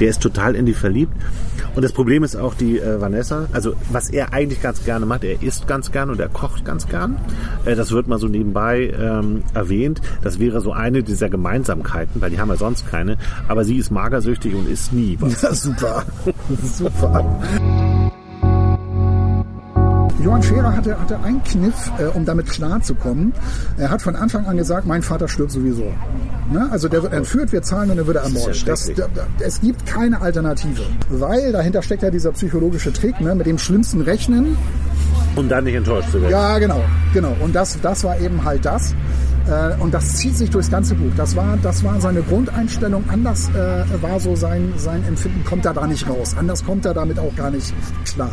Der ist total in die verliebt. Und das Problem ist auch die äh, Vanessa, also was er eigentlich ganz gerne macht, er isst ganz gern und er kocht ganz gern. Äh, das wird mal so nebenbei ähm, erwähnt. Das wäre so eine dieser Gemeinsamkeiten, weil die haben ja sonst keine. Aber sie ist magersüchtig und isst nie was. Ja, super. super. Johann Scherer hatte, hatte einen Kniff, äh, um damit klarzukommen. Er hat von Anfang an gesagt, mein Vater stirbt sowieso. Ne? Also der wird entführt, wir zahlen und dann wird er ermordet. Das, schrecklich. da, da, es gibt keine Alternative. Weil dahinter steckt ja dieser psychologische Trick, ne? mit dem schlimmsten Rechnen. Um dann nicht enttäuscht zu werden. Ja, genau, genau. Und das, das war eben halt das. Äh, Und das zieht sich durchs ganze Buch. Das war, das war seine Grundeinstellung. Anders äh, war so sein, sein Empfinden, kommt er da nicht raus. Anders kommt er damit auch gar nicht klar.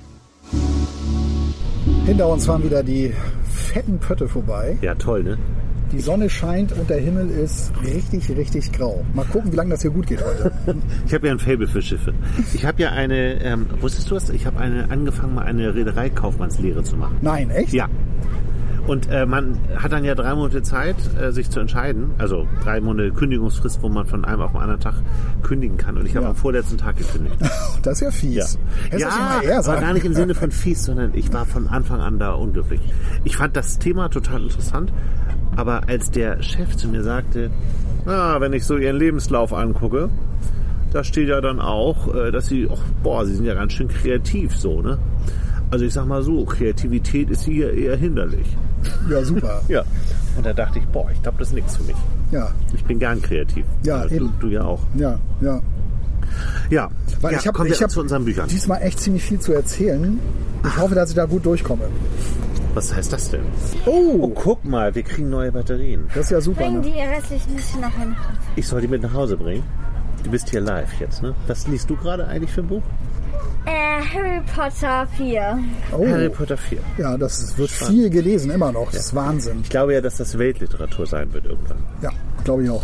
Hinter uns fahren wieder die fetten Pötte vorbei. Ja, toll, ne? Die Sonne scheint und der Himmel ist richtig, richtig grau. Mal gucken, wie lange das hier gut geht heute. Ich habe ja ein Faible für Schiffe. Ich habe ja eine, ähm, wusstest du das? Ich habe eine angefangen, mal eine Reedereikaufmannslehre zu machen. Nein, echt? Ja. Und äh, man hat dann ja drei Monate Zeit, äh, sich zu entscheiden. Also drei Monate Kündigungsfrist, wo man von einem auf den anderen Tag kündigen kann. Und ich habe Ja. am vorletzten Tag gekündigt. Das ist ja fies. Hättest du das war gar nicht im Sinne von fies, sondern ich war von Anfang an da unglücklich. Ich fand das Thema total interessant, aber als der Chef zu mir sagte, ah, wenn ich so ihren Lebenslauf angucke, da steht ja dann auch, äh, dass sie, ach, boah, sie sind ja ganz schön kreativ so, ne? Also ich sag mal so, Kreativität ist hier eher hinderlich. Ja, super. Ja. Und da dachte ich, boah, ich glaube, das ist nichts für mich. Ja, Ich bin gern kreativ. Ja, du, eben. du ja auch. ja, ja. Ja, Weil ja ich habe kommen wir ich hab zu unseren Büchern. diesmal echt ziemlich viel zu erzählen. Ich hoffe, dass ich da gut durchkomme. Was heißt das denn? Oh, Oh, guck mal, wir kriegen neue Batterien. das ist ja super. Bring Ne? die restlichen bisschen nach hinten. Ich soll die mit nach Hause bringen. Du bist hier live jetzt, ne? Was liest du gerade eigentlich für ein Buch? Äh, Harry Potter 4. Oh, Harry Potter 4. ja, das wird viel gelesen, immer noch. Das ist Wahnsinn. Ich glaube ja, dass das Weltliteratur sein wird irgendwann. Ja, glaube ich auch.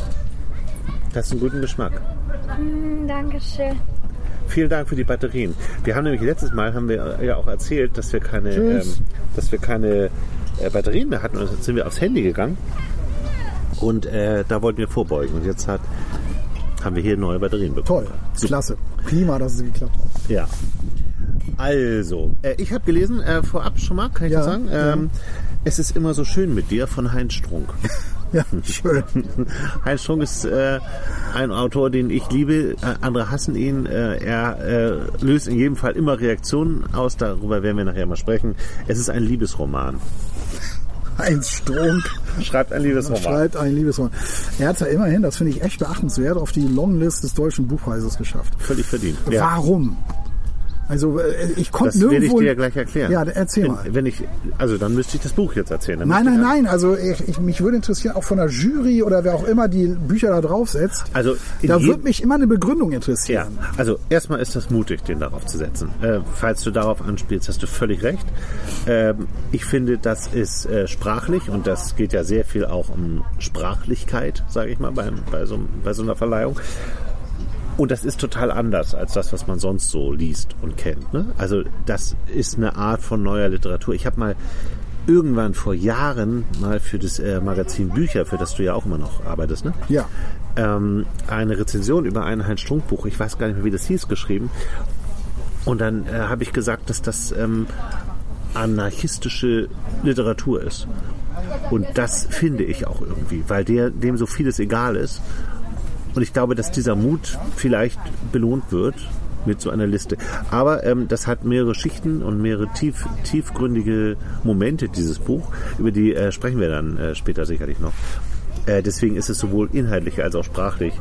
Das ist einen guten Geschmack. Hm, Dankeschön. Vielen Dank für die Batterien. Wir haben nämlich letztes Mal haben wir ja auch erzählt, dass wir keine, ähm, dass wir keine äh, Batterien mehr hatten. Und jetzt sind wir aufs Handy gegangen und äh, da wollten wir vorbeugen. Und jetzt hat, haben wir hier neue Batterien bekommen. Toll, klasse. Prima, dass es geklappt hat. Ja. Also, äh, ich habe gelesen, äh, vorab schon mal, kann ich Ja, das sagen? ja. Ähm, Es ist immer so schön mit dir von Heinz Strunk. Ja, schön. Heinz Strunk ist äh, ein Autor, den ich liebe. Äh, andere hassen ihn. Äh, er äh, löst in jedem Fall immer Reaktionen aus. Darüber werden wir nachher mal sprechen. Es ist ein Liebesroman. Heinz Strunk Schreibt ein Liebesroman. schreibt ein Liebesroman. Er hat es ja immerhin, das finde ich echt beachtenswert, auf die Longlist des Deutschen Buchpreises geschafft. Völlig verdient. Ja. Warum? Also äh, ich konnte Das werde ich nirgendwo... dir ja gleich erklären. Ja, erzähl wenn, mal. Wenn ich, also dann müsste ich das Buch jetzt erzählen. Nein, nein, nein. Also ich, ich, mich würde interessieren, auch von der Jury oder wer auch immer die Bücher da draufsetzt. Also da würde mich immer eine Begründung Ja, interessieren. also erstmal ist das mutig, den darauf zu setzen. Äh, falls du darauf anspielst, hast du völlig recht. Ähm, ich finde, das ist äh, sprachlich und das geht ja sehr viel auch um Sprachlichkeit, sage ich mal, bei, bei, so, bei so einer Verleihung. Und das ist total anders als das, was man sonst so liest und kennt. Ne? Also das ist eine Art von neuer Literatur. Ich habe mal irgendwann vor Jahren mal für das äh, Magazin Bücher, für das du ja auch immer noch arbeitest, ne? Ja. ähm, eine Rezension über ein Heinz Strunk Buch, ich weiß gar nicht mehr, wie das hieß, geschrieben. Und dann äh, habe ich gesagt, dass das ähm, anarchistische Literatur ist. Und das finde ich auch irgendwie, weil der, dem so vieles egal ist. Und ich glaube, dass dieser Mut vielleicht belohnt wird mit so einer Liste. Aber ähm, das hat mehrere Schichten und mehrere tief, tiefgründige Momente, dieses Buch. Über die äh, sprechen wir dann äh, später sicherlich noch. Äh, deswegen ist es sowohl inhaltlich als auch sprachlich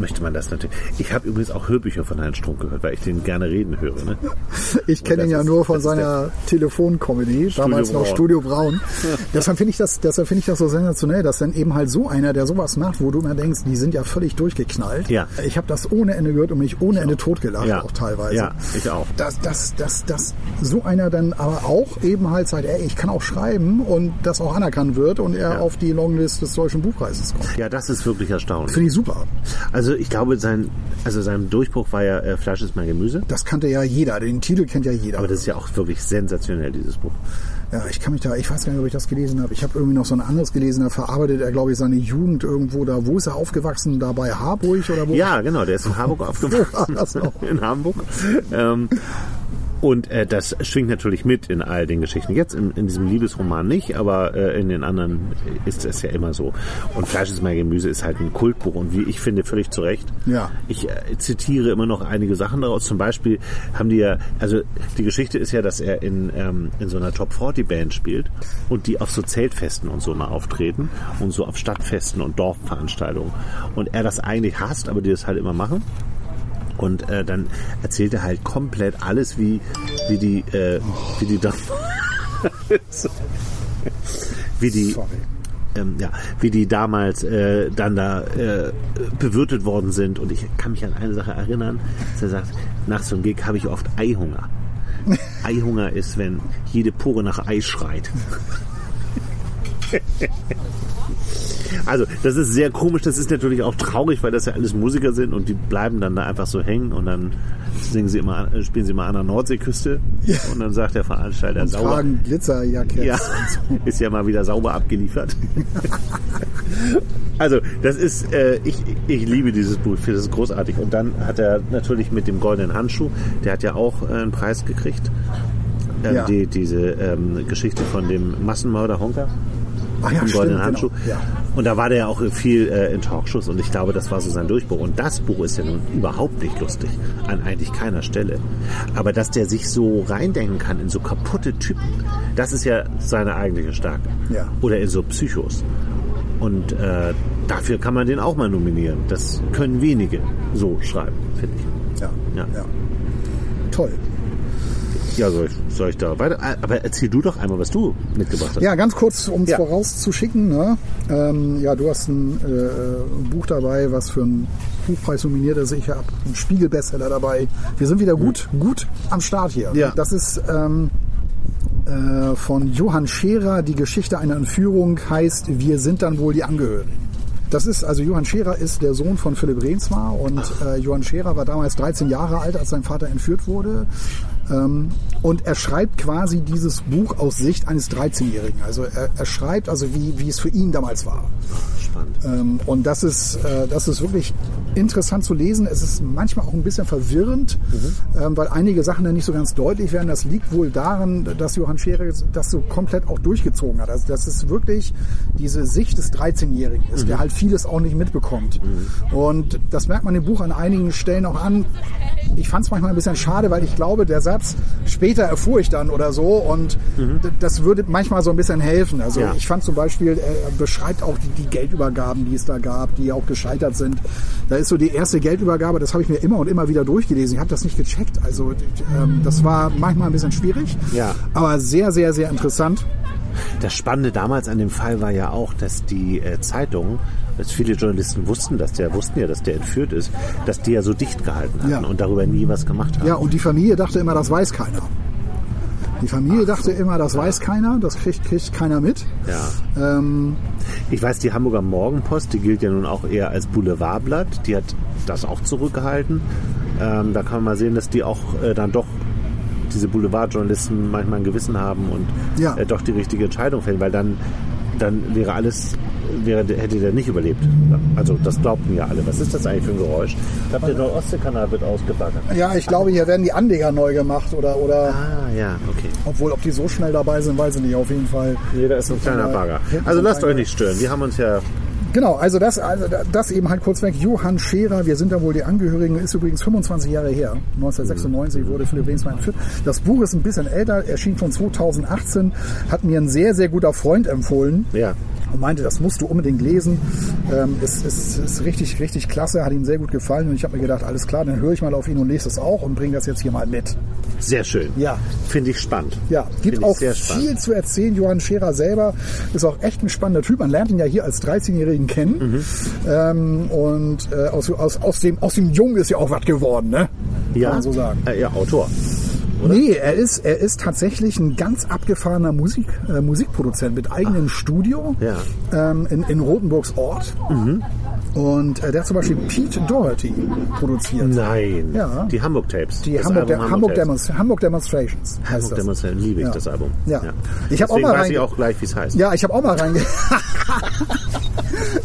möchte man das natürlich. Ich habe übrigens auch Hörbücher von Heinz Strunk gehört, weil ich den gerne reden höre. Ne? Ich kenne ihn ja ist- nur von seiner Telefoncomedy, damals noch Braun. Studio Braun. deshalb finde ich das, deshalb finde ich das so sensationell, dass dann eben halt so einer, der sowas macht, wo du immer denkst, die sind ja völlig durchgeknallt. Ja. Ich habe das ohne Ende gehört und mich ohne Ende totgelacht, Ja. auch teilweise. Ja, ich auch. Dass, dass, dass, dass so einer dann aber auch eben halt sagt, ey, ich kann auch schreiben und das auch anerkannt wird und er Ja. auf die Longlist des Deutschen Buchpreises kommt. Ja, das ist wirklich erstaunlich. Finde ich super. Also ich glaube, sein, also sein Durchbruch war ja äh, Fleisch ist mein Gemüse. Das kannte ja jeder, den Titel kennt ja jeder. Aber das ist ja auch wirklich sensationell, dieses Buch. Ja, ich kann mich da, ich weiß gar nicht, ob ich das gelesen habe. Ich habe irgendwie noch so ein anderes gelesen, da verarbeitet er, glaube ich, seine Jugend irgendwo da. Wo ist er aufgewachsen? Da bei Harburg oder wo? Ja, genau, der ist in Hamburg aufgewachsen. in Hamburg. Ähm, und äh, das schwingt natürlich mit in all den Geschichten. Jetzt in, in diesem Liebesroman nicht, aber äh, in den anderen ist es ja immer so. Und Fleisch ist mein Gemüse ist halt ein Kultbuch und wie ich finde, völlig zu Recht. Ja. Ich äh, zitiere immer noch einige Sachen daraus. Zum Beispiel haben die ja, also die Geschichte ist ja, dass er in, ähm, in so einer Top 40 Band spielt und die auf so Zeltfesten und so mal auftreten und so auf Stadtfesten und Dorfveranstaltungen. Und er das eigentlich hasst, aber die das halt immer machen. Und äh, dann erzählt er halt komplett alles, wie, wie die, äh, wie die da, wie die, ähm, ja, wie die damals äh, dann da äh, bewirtet worden sind. Und ich kann mich an eine Sache erinnern, dass er sagt, nach so einem Gig habe ich oft Eihunger. Eihunger ist, wenn jede Pore nach Ei schreit. Also, das ist sehr komisch. Das ist natürlich auch traurig, weil das ja alles Musiker sind und die bleiben dann da einfach so hängen und dann singen sie immer, äh, spielen sie mal an der Nordseeküste und dann sagt der Veranstalter sauber. Tragen Glitzerjackets. Ja, ist ja mal wieder sauber abgeliefert. also, das ist, äh, ich, ich liebe dieses Buch, ich finde das großartig. Und dann hat er natürlich mit dem goldenen Handschuh, der hat ja auch äh, einen Preis gekriegt. Ähm, Ja. die, diese ähm, Geschichte von dem Massenmörder Honka. Ach ja, goldenen genau. Handschuh. Ja. Und da war der ja auch viel äh, in Talkshows und ich glaube, das war so sein Durchbruch. Und das Buch ist ja nun überhaupt nicht lustig, an eigentlich keiner Stelle. Aber dass der sich so reindenken kann in so kaputte Typen, das ist ja seine eigentliche Stärke. Ja. Oder in so Psychos. Und äh, dafür kann man den auch mal nominieren. Das können wenige so schreiben, finde ich. Ja. Ja. ja. Toll. Ja, soll ich, soll ich da weiter? Ah, Aber erzähl du doch einmal, was du mitgebracht hast. Ja, ganz kurz, um es Ja. vorauszuschicken. Ne? Ähm, ja, du hast ein äh, Buch dabei, was für einen Buchpreis nominiert ist. Ich habe einen Spiegel-Bestseller dabei. Wir sind wieder gut, gut am Start hier. Ja. Das ist ähm, äh, von Johann Scherer. Die Geschichte einer Entführung heißt Wir sind dann wohl die Angehörigen. Das ist, also Johann Scherer ist der Sohn von Philipp Rehnsma und äh, Johann Scherer war damals 13 Jahre alt, als sein Vater entführt wurde. Ähm, und er schreibt quasi dieses Buch aus Sicht eines 13-Jährigen. Also er, er schreibt also, wie, wie es für ihn damals war. Spannend. Ähm, und das ist, äh, das ist wirklich interessant zu lesen. Es ist manchmal auch ein bisschen verwirrend, ähm, weil einige Sachen dann nicht so ganz deutlich werden. Das liegt wohl daran, dass Johann Scherer das so komplett auch durchgezogen hat. Also das ist wirklich diese Sicht des 13-Jährigen ist, der halt vieles auch nicht mitbekommt. Und das merkt man im Buch an einigen Stellen auch an. Ich fand es manchmal ein bisschen schade, weil ich glaube, der Satz, später erfuhr ich dann oder so und d- das würde manchmal so ein bisschen helfen. Also Ja. ich fand zum Beispiel, er beschreibt auch die, die Geldübergaben, die es da gab, die auch gescheitert sind. Da ist so die erste Geldübergabe, das habe ich mir immer und immer wieder durchgelesen. Ich habe das nicht gecheckt. Also ähm, das war manchmal ein bisschen schwierig, Ja. aber sehr, sehr, sehr interessant. Das Spannende damals an dem Fall war ja auch, dass die äh, Zeitungen, dass viele Journalisten wussten, dass der wussten ja, dass der entführt ist, dass die ja so dicht gehalten hatten Ja. und darüber nie was gemacht haben. Ja, und die Familie dachte immer, das weiß keiner. Die Familie dachte immer, das weiß keiner, das kriegt, kriegt keiner mit. Ja. Ähm, Ich weiß, die Hamburger Morgenpost, die gilt ja nun auch eher als Boulevardblatt, die hat das auch zurückgehalten. Ähm, da kann man mal sehen, dass die auch äh, dann doch diese Boulevardjournalisten manchmal ein Gewissen haben und Ja. äh, doch die richtige Entscheidung fällen, weil dann, dann wäre alles, wäre, hätte der nicht überlebt. Also das glaubten ja alle. Was ist das eigentlich für ein Geräusch? Ich glaube, der Nordostseekanal wird ausgebaggert. ja, ich glaube, hier werden die Anleger neu gemacht oder, oder Ah, ja, okay. obwohl, ob die so schnell dabei sind, weiß ich nicht. Auf jeden Fall. Da ist ein kleiner Bagger. Also so lasst euch nicht stören. Wir haben uns ja Genau, also das, also das eben halt kurz weg. Johann Scherer, wir sind da wohl die Angehörigen, ist übrigens 25 Jahre her. 1996 wurde Philipp Rehnsma entführt. Das Buch ist ein bisschen älter, erschien schon 2018, hat mir ein sehr, sehr guter Freund empfohlen. Ja. Und meinte, das musst du unbedingt lesen. Ähm, ist, ist, ist richtig, richtig klasse, hat ihm sehr gut gefallen und ich habe mir gedacht, alles klar, dann höre ich mal auf ihn und lese es auch und bringe das jetzt hier mal mit. Sehr schön. Ja. Finde ich spannend. Ja, gibt auch viel zu erzählen. Johann Scherer selber ist auch echt ein spannender Typ. Man lernt ihn ja hier als 13-Jährigen kennen. Mhm. Ähm, und äh, aus, aus, aus, dem, aus dem Jungen ist ja auch was geworden, ne? Ja, Kann man so sagen. Äh, ja, Autor. Nee, er ist, er ist tatsächlich ein ganz abgefahrener Musik, äh, Musikproduzent mit eigenem Studio Ja. ähm, in, in Rotenburgs Ort. Und äh, der hat zum Beispiel Pete Doherty produziert. Nein. Ja. Die Hamburg Tapes. Die Das Hamburg, Album De Hamburg, Tapes. Demonst Hamburg Demonstrations. Hamburg das. Demonstration liebe ich Ja. das Album. Ja. Ich hab auch mal weiß ich auch gleich, wie es heißt. Ja, ich habe auch mal reinge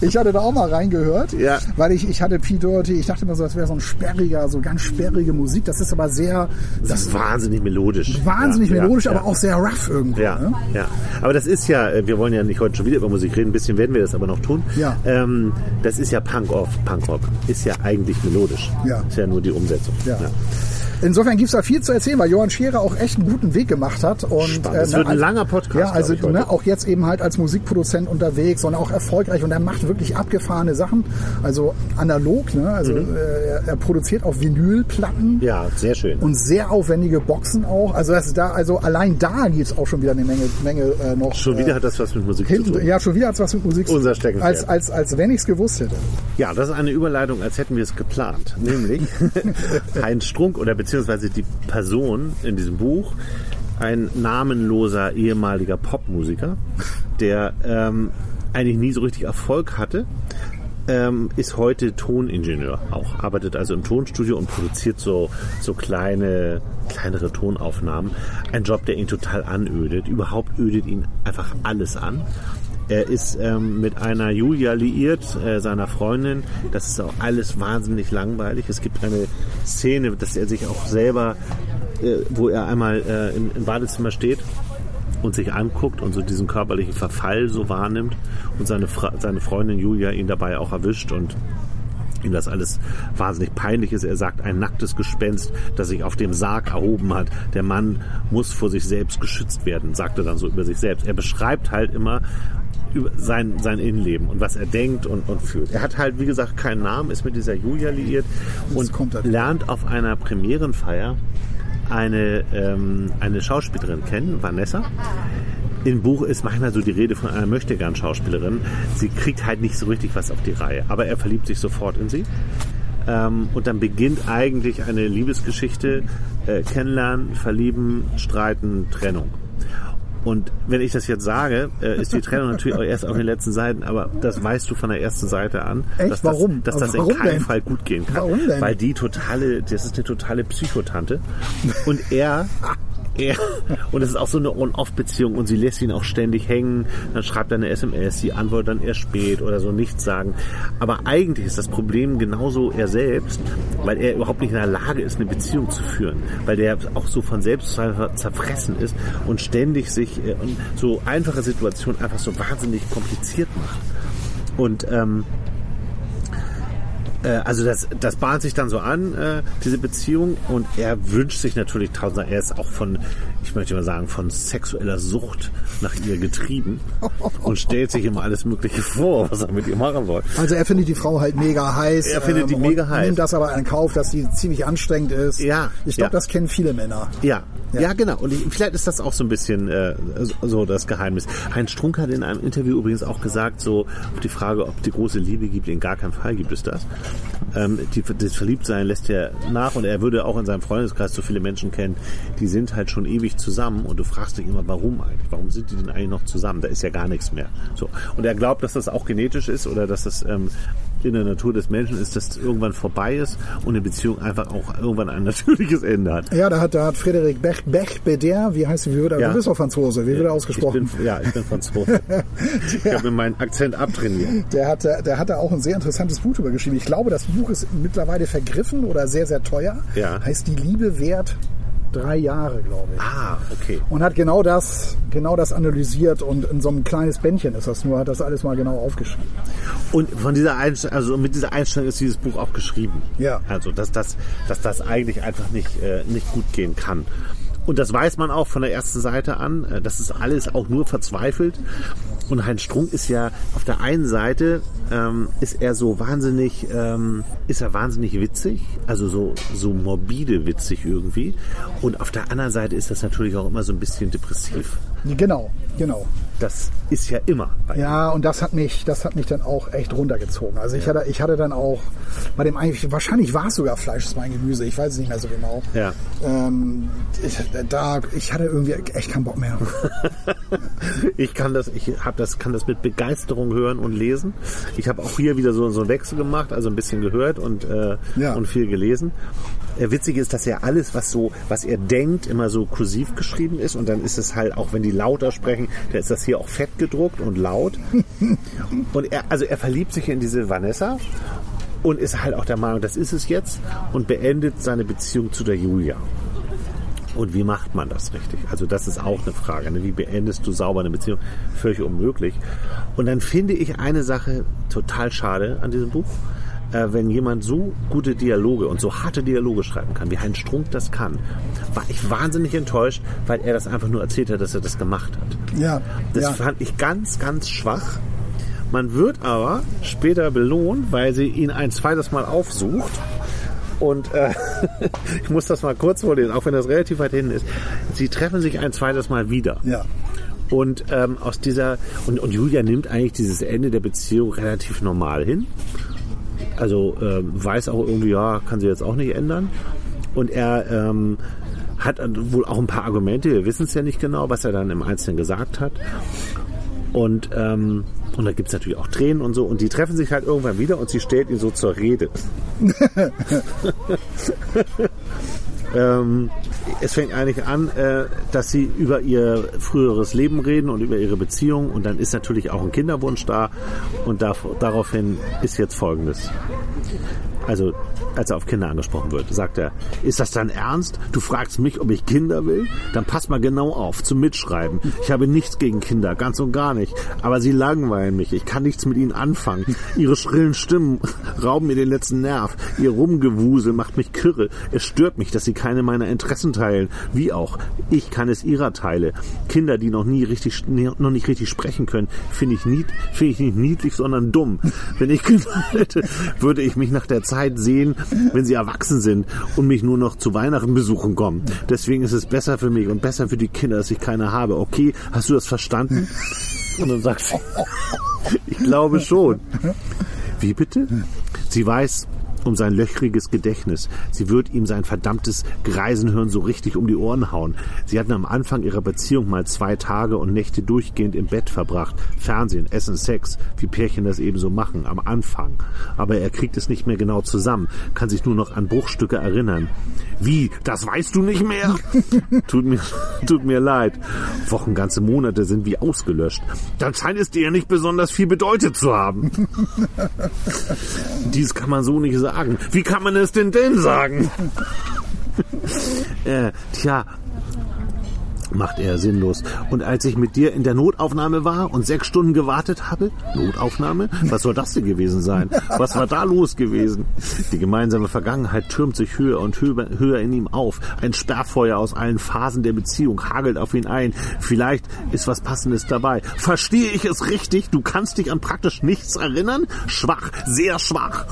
Ich hatte da auch mal reingehört, Ja. weil ich, ich hatte Pete Doherty, ich dachte immer so, das wäre so ein sperriger, so ganz sperrige Musik. Das ist aber sehr, Das ist wahnsinnig melodisch. wahnsinnig Ja, melodisch, ja, aber ja. auch sehr rough irgendwo. Ja, Ne? ja. Aber das ist ja, äh, wir wollen ja nicht heute schon wieder über Musik reden, ein bisschen werden wir das aber noch tun. Ja. Ähm, das ist ja Punk-Off, Punk-Rock. Ist ja eigentlich melodisch. Ja. Ist ja nur die Umsetzung. Ja. Insofern gibt's da viel zu erzählen, weil Johann Scherer auch echt einen guten Weg gemacht hat. Und, Spannend. Das wird ein langer Podcast, Ja, also ich, ne, auch jetzt eben halt als Musikproduzent unterwegs und auch erfolgreich und er macht wirklich abgefahrene Sachen. Also analog, ne? Also äh, er, er produziert auch Vinylplatten. Mhm. Ja, sehr schön. Und sehr aufwendige Boxen auch. Also das da, also allein da gibt's auch schon wieder eine Menge, Menge äh, noch. schon wieder äh, hat das was mit Musik zu hinten, tun. ja, schon wieder hat's was mit Musik zu Unser tun. Steckenpferd. Als, als, als wenn ich's gewusst hätte. Ja, das ist eine Überleitung, als hätten wir es geplant. Nämlich Heinz Strunk oder beziehungsweise die Person in diesem Buch, ein namenloser ehemaliger Popmusiker, der ähm, eigentlich nie so richtig Erfolg hatte, ähm, ist heute Toningenieur auch, arbeitet also im Tonstudio und produziert so, so kleine, kleinere Tonaufnahmen. Ein Job, der ihn total anödet. Überhaupt ödet ihn einfach alles an. Er ist ähm, mit einer Julia liiert, äh, seiner Freundin. Das ist auch alles wahnsinnig langweilig. Es gibt eine Szene, dass er sich auch selber, äh, wo er einmal äh, im, im Badezimmer steht und sich anguckt und so diesen körperlichen Verfall so wahrnimmt und seine, Fra seine Freundin Julia ihn dabei auch erwischt und ihm das alles wahnsinnig peinlich ist. Er sagt, ein nacktes Gespenst, das sich auf dem Sarg erhoben hat. Der Mann muss vor sich selbst geschützt werden, sagt er dann so über sich selbst. Er beschreibt halt immer über sein, sein Innenleben und was er denkt und, und fühlt. Er hat halt, wie gesagt, keinen Namen, ist mit dieser Julia liiert und er. lernt auf einer Premierenfeier eine, ähm, eine Schauspielerin kennen, Vanessa. Im Buch ist manchmal so die Rede von einer möchtegern Schauspielerin. Sie kriegt halt nicht so richtig was auf die Reihe, aber er verliebt sich sofort in sie. Ähm, und dann beginnt eigentlich eine Liebesgeschichte, äh, kennenlernen, verlieben, streiten, Trennung. Und wenn ich das jetzt sage, äh, ist die Trennung natürlich auch erst auf den letzten Seiten, aber das weißt du von der ersten Seite an, Echt? dass Warum? das, dass das in keinem denn? Fall gut gehen kann. Warum denn? Weil die totale, das ist eine totale Psychotante. Und er, er, und es ist auch so eine On-Off-Beziehung und sie lässt ihn auch ständig hängen. Dann schreibt er eine SMS, sie antwortet dann erst spät oder so nichts sagen. Aber eigentlich ist das Problem genauso er selbst, weil er überhaupt nicht in der Lage ist, eine Beziehung zu führen. Weil der auch so von selbst zerfressen ist und ständig sich äh, so einfache Situationen einfach so wahnsinnig kompliziert macht. Und ähm, äh, also das, das bahnt sich dann so an, äh, diese Beziehung, und er wünscht sich natürlich tausend, er ist auch von, ich möchte mal sagen, von sexueller Sucht nach ihr getrieben und stellt sich immer alles Mögliche vor, was er mit ihr machen soll. Also er findet die Frau halt mega heiß. Er findet die und mega heiß. Nimmt das aber in Kauf, dass sie ziemlich anstrengend ist. Ja, Ich glaube, ja. das kennen viele Männer. Ja, Ja. ja, genau. Und ich, vielleicht ist das auch so ein bisschen äh, so- so das Geheimnis. Heinz Strunk hat in einem Interview übrigens auch gesagt, so auf die Frage, ob die große Liebe gibt, in gar keinem Fall gibt es das. Ähm, die, das Verliebtsein lässt er nach und er würde auch in seinem Freundeskreis so viele Menschen kennen, die sind halt schon ewig zusammen und du fragst dich immer, warum eigentlich? Warum sind die denn eigentlich noch zusammen? Da ist ja gar nichts mehr. So. Und er glaubt, dass das auch genetisch ist oder dass das ähm, in der Natur des Menschen ist, dass es irgendwann vorbei ist und eine Beziehung einfach auch irgendwann ein natürliches Ende hat. Ja, da hat, da hat Frederik Bech, Bech Beder, wie heißt wie wird er? Ja. Du bist doch Franzose, wie wird er ausgesprochen? Ich bin, ja, ich bin Franzose. Ich habe mir meinen Akzent abtrainiert. Der hat, der hat da auch ein sehr interessantes Buch drüber geschrieben. Ich glaube, das Buch ist mittlerweile vergriffen oder sehr, sehr teuer. Ja. Heißt Die Liebe wert drei Jahre, glaube ich. Ah, okay. Und hat genau das, genau das analysiert und in so einem kleines Bändchen ist das nur, hat das alles mal genau aufgeschrieben. Und von dieser Einstellung, also mit dieser Einstellung ist dieses Buch auch geschrieben. Ja. Also, dass das, dass das eigentlich einfach nicht, äh, nicht gut gehen kann. Und das weiß man auch von der ersten Seite an. Äh, Das ist alles auch nur verzweifelt. Und Heinz Strunk ist ja auf der einen Seite ähm, ist er so wahnsinnig, ähm, ist er wahnsinnig witzig, also so so morbide witzig irgendwie. Und auf der anderen Seite ist das natürlich auch immer so ein bisschen depressiv. Genau, genau. Das ist ja immer. Ja, und das hat mich, das hat mich dann auch echt runtergezogen. Also ich hatte, ich hatte dann auch bei dem eigentlich, wahrscheinlich war es sogar Fleisch, ist mein Gemüse, ich weiß es nicht mehr so genau. Ja. Ähm, ich, da, ich hatte irgendwie echt keinen Bock mehr. Ich kann das, ich habe das, kann das mit Begeisterung hören und lesen. Ich habe auch hier wieder so, so einen Wechsel gemacht, also ein bisschen gehört und, äh, Ja. und viel gelesen. Äh, witzig ist, dass ja alles, was so, was er denkt, immer so kursiv geschrieben ist und dann ist es halt, auch wenn die lauter sprechen, dann ist das hier auch fett gedruckt und laut. und er, also er verliebt sich in diese Vanessa und ist halt auch der Meinung, das ist es jetzt und beendet seine Beziehung zu der Julia. Und wie macht man das richtig? Also das ist auch eine Frage. Ne? Wie beendest du sauber eine Beziehung? Völlig unmöglich. Und dann finde ich eine Sache total schade an diesem Buch. Äh, wenn jemand so gute Dialoge und so harte Dialoge schreiben kann, wie Heinz Strunk das kann, war ich wahnsinnig enttäuscht, weil er das einfach nur erzählt hat, dass er das gemacht hat. Ja, Das ja. fand ich ganz, ganz schwach. Man wird aber später belohnt, weil sie ihn ein zweites Mal aufsucht. Und äh, ich muss das mal kurz vorlesen, auch wenn das relativ weit hinten ist. Sie treffen sich ein zweites Mal wieder. ja. Und ähm, aus dieser und, und Julia nimmt eigentlich dieses Ende der Beziehung relativ normal hin. Also ähm, weiß auch irgendwie, ja, kann sie jetzt auch nicht ändern. Und er ähm, hat wohl auch ein paar Argumente, wir wissen es ja nicht genau, was er dann im Einzelnen gesagt hat. Und, ähm, und da gibt es natürlich auch Tränen und so. Und die treffen sich halt irgendwann wieder und sie stellt ihn so zur Rede. ähm, es fängt eigentlich an, äh, dass sie über ihr früheres Leben reden und über ihre Beziehung. Und dann ist natürlich auch ein Kinderwunsch da. Und da, daraufhin ist jetzt Folgendes. Also, als er auf Kinder angesprochen wird, sagt er, ist das dein Ernst? Du fragst mich, ob ich Kinder will? Dann pass mal genau auf zum Mitschreiben. Ich habe nichts gegen Kinder, ganz und gar nicht. Aber sie langweilen mich. Ich kann nichts mit ihnen anfangen. Ihre schrillen Stimmen rauben mir den letzten Nerv. Ihr Rumgewusel macht mich kirre. Es stört mich, dass sie keine meiner Interessen teilen. Wie auch. Ich kann es ihrer teile. Kinder, die noch nie richtig, noch nicht richtig sprechen können, finde ich, nied, finde ich nicht niedlich, sondern dumm. Wenn ich Kinder hätte, würde ich mich nach der Zeit sehen, wenn sie erwachsen sind und mich nur noch zu Weihnachten besuchen kommen. Deswegen ist es besser für mich und besser für die Kinder, dass ich keine habe. Okay, hast du das verstanden? Und dann sagt sie, ich glaube schon. Wie bitte? Sie weiß um sein löchriges Gedächtnis. Sie wird ihm sein verdammtes Greisenhirn so richtig um die Ohren hauen. Sie hatten am Anfang ihrer Beziehung mal zwei Tage und Nächte durchgehend im Bett verbracht. Fernsehen, Essen, Sex, wie Pärchen das eben so machen, am Anfang. Aber er kriegt es nicht mehr genau zusammen, kann sich nur noch an Bruchstücke erinnern. Wie? Das weißt du nicht mehr? tut mir, tut mir leid. Wochen, ganze Monate sind wie ausgelöscht. Dann scheint es dir ja nicht besonders viel bedeutet zu haben. Dies kann man so nicht sagen. Wie kann man es denn denn sagen? äh, tja, macht er sinnlos. Und als ich mit dir in der Notaufnahme war und sechs Stunden gewartet habe, Notaufnahme? Was soll das denn gewesen sein? Was war da los gewesen? Die gemeinsame Vergangenheit türmt sich höher und höher, in ihm auf. Ein Sperrfeuer aus allen Phasen der Beziehung hagelt auf ihn ein. Vielleicht ist was Passendes dabei. Verstehe ich es richtig? Du kannst dich an praktisch nichts erinnern? Schwach, sehr schwach.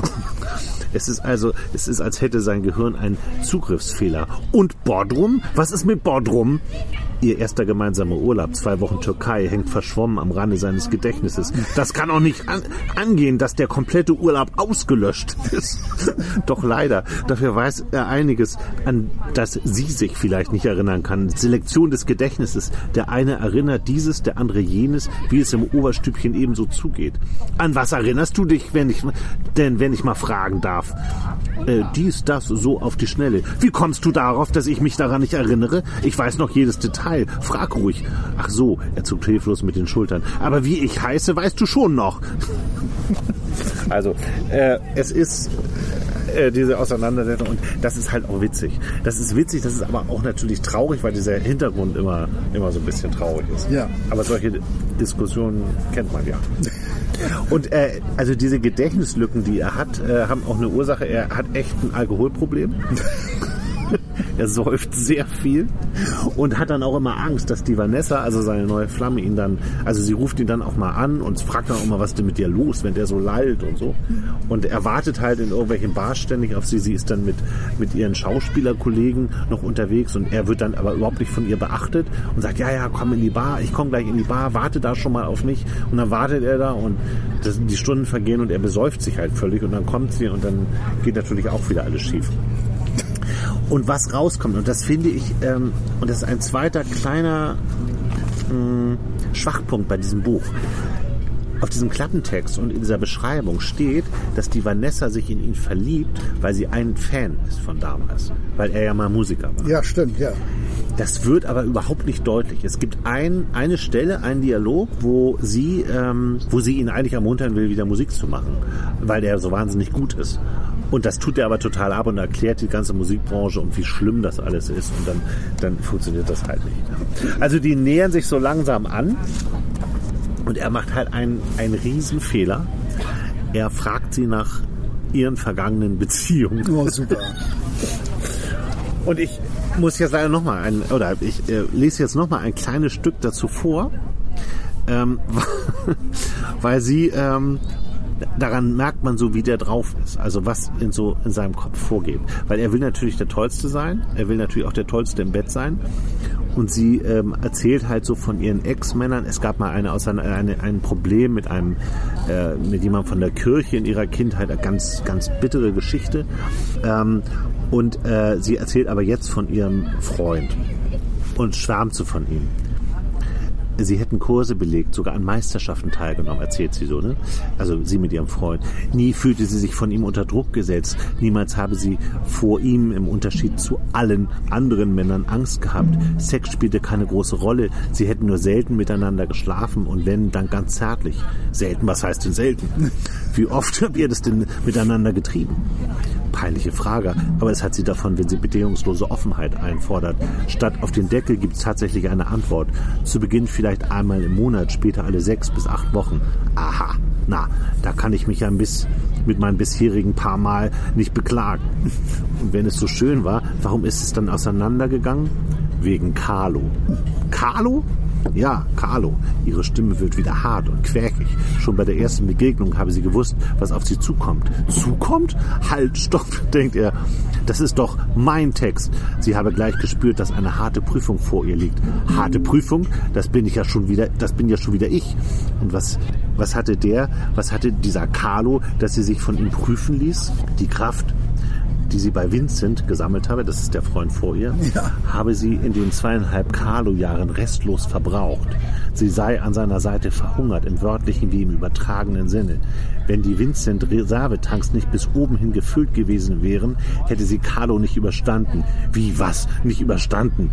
Es ist also, es ist, als hätte sein Gehirn einen Zugriffsfehler. Und Bodrum? Was ist mit Bodrum? Ihr erster gemeinsamer Urlaub, zwei Wochen Türkei, hängt verschwommen am Rande seines Gedächtnisses. Das kann auch nicht an, angehen, dass der komplette Urlaub ausgelöscht ist. Doch leider, dafür weiß er einiges, an das sie sich vielleicht nicht erinnern kann. Selektion des Gedächtnisses. Der eine erinnert dieses, der andere jenes, wie es im Oberstübchen ebenso zugeht. An was erinnerst du dich, wenn ich, denn wenn ich mal fragen darf? Äh, dies, das, so auf die Schnelle. Wie kommst du darauf, dass ich mich daran nicht erinnere? Ich weiß noch jedes Detail. Frag ruhig. Ach so, er zuckt hilflos mit den Schultern. Aber wie ich heiße, weißt du schon noch. Also, äh, es ist äh, diese Auseinandersetzung und das ist halt auch witzig. Das ist witzig, das ist aber auch natürlich traurig, weil dieser Hintergrund immer, immer so ein bisschen traurig ist. Ja. Aber solche Diskussionen kennt man ja. Und äh, also diese Gedächtnislücken, die er hat, äh, haben auch eine Ursache. Er hat echt ein Alkoholproblem. Er säuft sehr viel und hat dann auch immer Angst, dass die Vanessa, also seine neue Flamme, ihn dann, also sie ruft ihn dann auch mal an und fragt dann auch mal, was ist denn mit dir los, wenn der so lallt und so. Und er wartet halt in irgendwelchen Bars ständig auf sie. Sie ist dann mit, mit ihren Schauspielerkollegen noch unterwegs und er wird dann aber überhaupt nicht von ihr beachtet und sagt, ja, ja, komm in die Bar, ich komme gleich in die Bar, warte da schon mal auf mich. Und dann wartet er da und das, die Stunden vergehen und er besäuft sich halt völlig und dann kommt sie und dann geht natürlich auch wieder alles schief. Und was rauskommt, und das finde ich, ähm, und das ist ein zweiter kleiner mh, Schwachpunkt bei diesem Buch. Auf diesem Klappentext und in dieser Beschreibung steht, dass die Vanessa sich in ihn verliebt, weil sie ein Fan ist von damals. Weil er ja mal Musiker war. Ja, stimmt, ja. Das wird aber überhaupt nicht deutlich. Es gibt ein, eine Stelle, einen Dialog, wo sie, ähm, wo sie ihn eigentlich ermuntern will, wieder Musik zu machen, weil der so wahnsinnig gut ist. Und das tut er aber total ab und erklärt die ganze Musikbranche und wie schlimm das alles ist. Und dann, dann funktioniert das halt nicht. Also die nähern sich so langsam an und er macht halt einen, einen Riesenfehler. Er fragt sie nach ihren vergangenen Beziehungen. Oh, super. Und ich muss jetzt leider nochmal ein, oder ich äh, lese jetzt nochmal ein kleines Stück dazu vor, ähm, weil sie, ähm, daran merkt man so, wie der drauf ist. Also was in so in seinem Kopf vorgeht. Weil er will natürlich der Tollste sein, er will natürlich auch der Tollste im Bett sein. Und sie ähm, erzählt halt so von ihren Ex-Männern. Es gab mal eine, eine, eine, ein Problem mit einem, äh, mit jemandem von der Kirche in ihrer Kindheit, eine ganz, ganz bittere Geschichte. Ähm, und äh, sie erzählt aber jetzt von ihrem Freund und schwärmt so von ihm. Sie hätten Kurse belegt, sogar an Meisterschaften teilgenommen, erzählt sie so, ne? Also sie mit ihrem Freund. Nie fühlte sie sich von ihm unter Druck gesetzt. Niemals habe sie vor ihm im Unterschied zu allen anderen Männern Angst gehabt. Sex spielte keine große Rolle. Sie hätten nur selten miteinander geschlafen und wenn, dann ganz zärtlich. Selten, was heißt denn selten? Wie oft habt ihr das denn miteinander getrieben? Peinliche Frage, aber es hat sie davon, wenn sie bedingungslose Offenheit einfordert. Statt auf den Deckel gibt es tatsächlich eine Antwort. Zu Beginn vielleicht einmal im Monat, später alle sechs bis acht Wochen. Aha, na, da kann ich mich ja bisschen mit meinem bisherigen paar Mal nicht beklagen. Und wenn es so schön war, warum ist es dann auseinandergegangen? Wegen Carlo. Carlo? Ja, Carlo. Ihre Stimme wird wieder hart und quäkig. Schon bei der ersten Begegnung habe sie gewusst, was auf sie zukommt. Zukommt? Halt, stopp, denkt er. Das ist doch mein Text. Sie habe gleich gespürt, dass eine harte Prüfung vor ihr liegt. Harte Prüfung? Das bin ich ja schon wieder, das bin ja schon wieder ich. Und was, was hatte der, was hatte dieser Carlo, dass sie sich von ihm prüfen ließ? Die Kraft, die sie bei Vincent gesammelt habe, das ist der Freund vor ihr, Ja. habe sie in den zweieinhalb Carlo-Jahren restlos verbraucht. Sie sei an seiner Seite verhungert, im wörtlichen wie im übertragenen Sinne. Wenn die Vincent-Reservetanks nicht bis oben hin gefüllt gewesen wären, hätte sie Carlo nicht überstanden. Wie was? Nicht überstanden?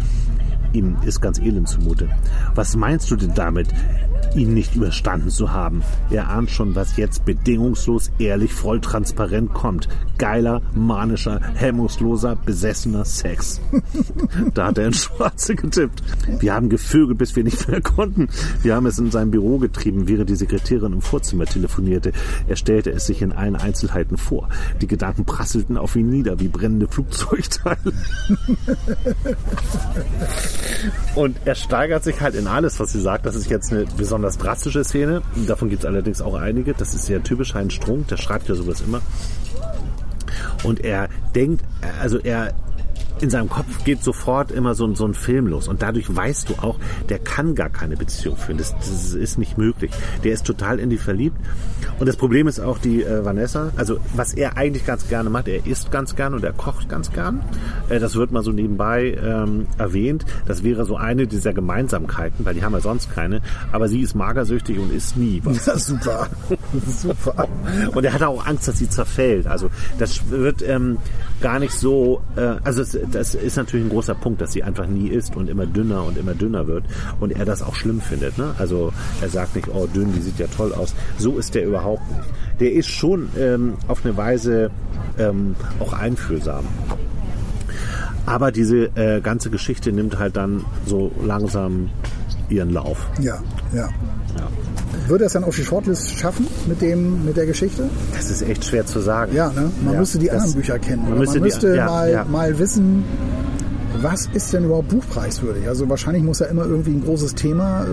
Ihm ist ganz elend zumute. Was meinst du denn damit, ihn nicht überstanden zu haben? Er ahnt schon, was jetzt bedingungslos, ehrlich, voll transparent kommt. Geiler, manischer, hemmungsloser, besessener Sex. da hat er in Schwarze getippt. Wir haben gevögelt, bis wir nicht mehr konnten. Wir haben es in sein Büro getrieben, während die Sekretärin im Vorzimmer telefonierte. Er stellte es sich in allen Einzelheiten vor. Die Gedanken prasselten auf ihn nieder wie brennende Flugzeugteile. Und er steigert sich halt in alles, was sie sagt. Das ist jetzt eine besonders drastische Szene. Davon gibt es allerdings auch einige. Das ist sehr typisch Heinz Strunk, der schreibt ja sowas immer. Und er denkt, also er in seinem Kopf geht sofort immer so, ein- so ein Film los. Und dadurch weißt du auch, der kann gar keine Beziehung führen. Das, das ist nicht möglich. Der ist total in die verliebt. Und das Problem ist auch die äh, Vanessa. Also was er eigentlich ganz gerne macht, er isst ganz gern und er kocht ganz gern. Äh, das wird mal so nebenbei ähm, erwähnt. Das wäre so eine dieser Gemeinsamkeiten, weil die haben ja sonst keine. Aber sie ist magersüchtig und isst nie was. Ja, super. super. Und er hat auch Angst, dass sie zerfällt. Also das wird ähm, gar nicht so. Äh, also es, das ist natürlich ein großer Punkt, dass sie einfach nie isst und immer dünner und immer dünner wird. Und er das auch schlimm findet. Ne? Also er sagt nicht, oh dünn, die sieht ja toll aus. So ist der überhaupt nicht. Der ist schon ähm, auf eine Weise ähm, auch einfühlsam. Aber diese äh, ganze Geschichte nimmt halt dann so langsam ihren Lauf. Ja, ja. Ja. Würde er es dann auf die Shortlist schaffen mit, dem, mit der Geschichte? Das ist echt schwer zu sagen. Ja, ne? Man Ja, müsste die anderen Bücher kennen. man müsste man die- müsste ja, mal, ja. mal wissen, was ist denn überhaupt buchpreiswürdig? Also wahrscheinlich muss ja immer irgendwie ein großes Thema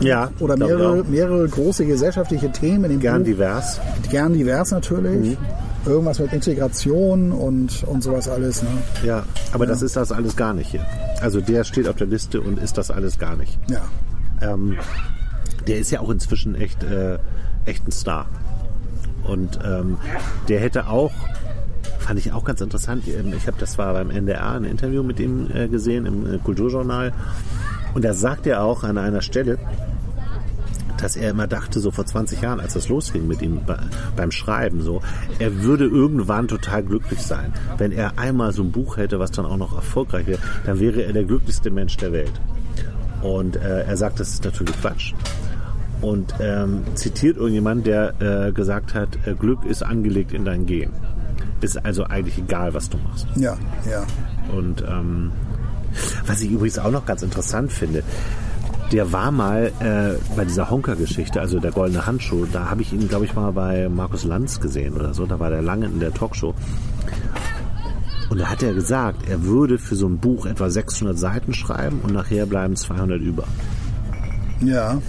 äh, Ja, oder mehrere, mehrere große gesellschaftliche Themen in dem Gern Buch. divers. Gern divers natürlich. Irgendwas mit Integration und, und sowas alles. Ne? Ja, aber das ist das alles gar nicht hier. Also der steht auf der Liste und ist das alles gar nicht. Ja. Ähm, der ist ja auch inzwischen echt, äh, echt ein Star. Und ähm, der hätte auch, fand ich auch ganz interessant, ähm, ich habe das war beim NDR ein Interview mit ihm äh, gesehen im äh, Kulturjournal. Und da sagt er auch an einer Stelle, dass er immer dachte, so vor 20 Jahren, als das losging mit ihm bei, beim Schreiben, so, er würde irgendwann total glücklich sein. Wenn er einmal so ein Buch hätte, was dann auch noch erfolgreich wäre, dann wäre er der glücklichste Mensch der Welt. Und äh, er sagt, das ist natürlich Quatsch. Und ähm, zitiert irgendjemand, der äh, gesagt hat, äh, Glück ist angelegt in dein Gen. Ist also eigentlich egal, was du machst. Ja, ja. Und ähm, was ich übrigens auch noch ganz interessant finde, der war mal äh, bei dieser Honker-Geschichte, also der goldene Handschuh, da habe ich ihn, glaube ich, mal bei Markus Lanz gesehen oder so, da war der lange in der Talkshow. Und da hat er gesagt, er würde für so ein Buch etwa 600 Seiten schreiben und nachher bleiben 200 über. Ja.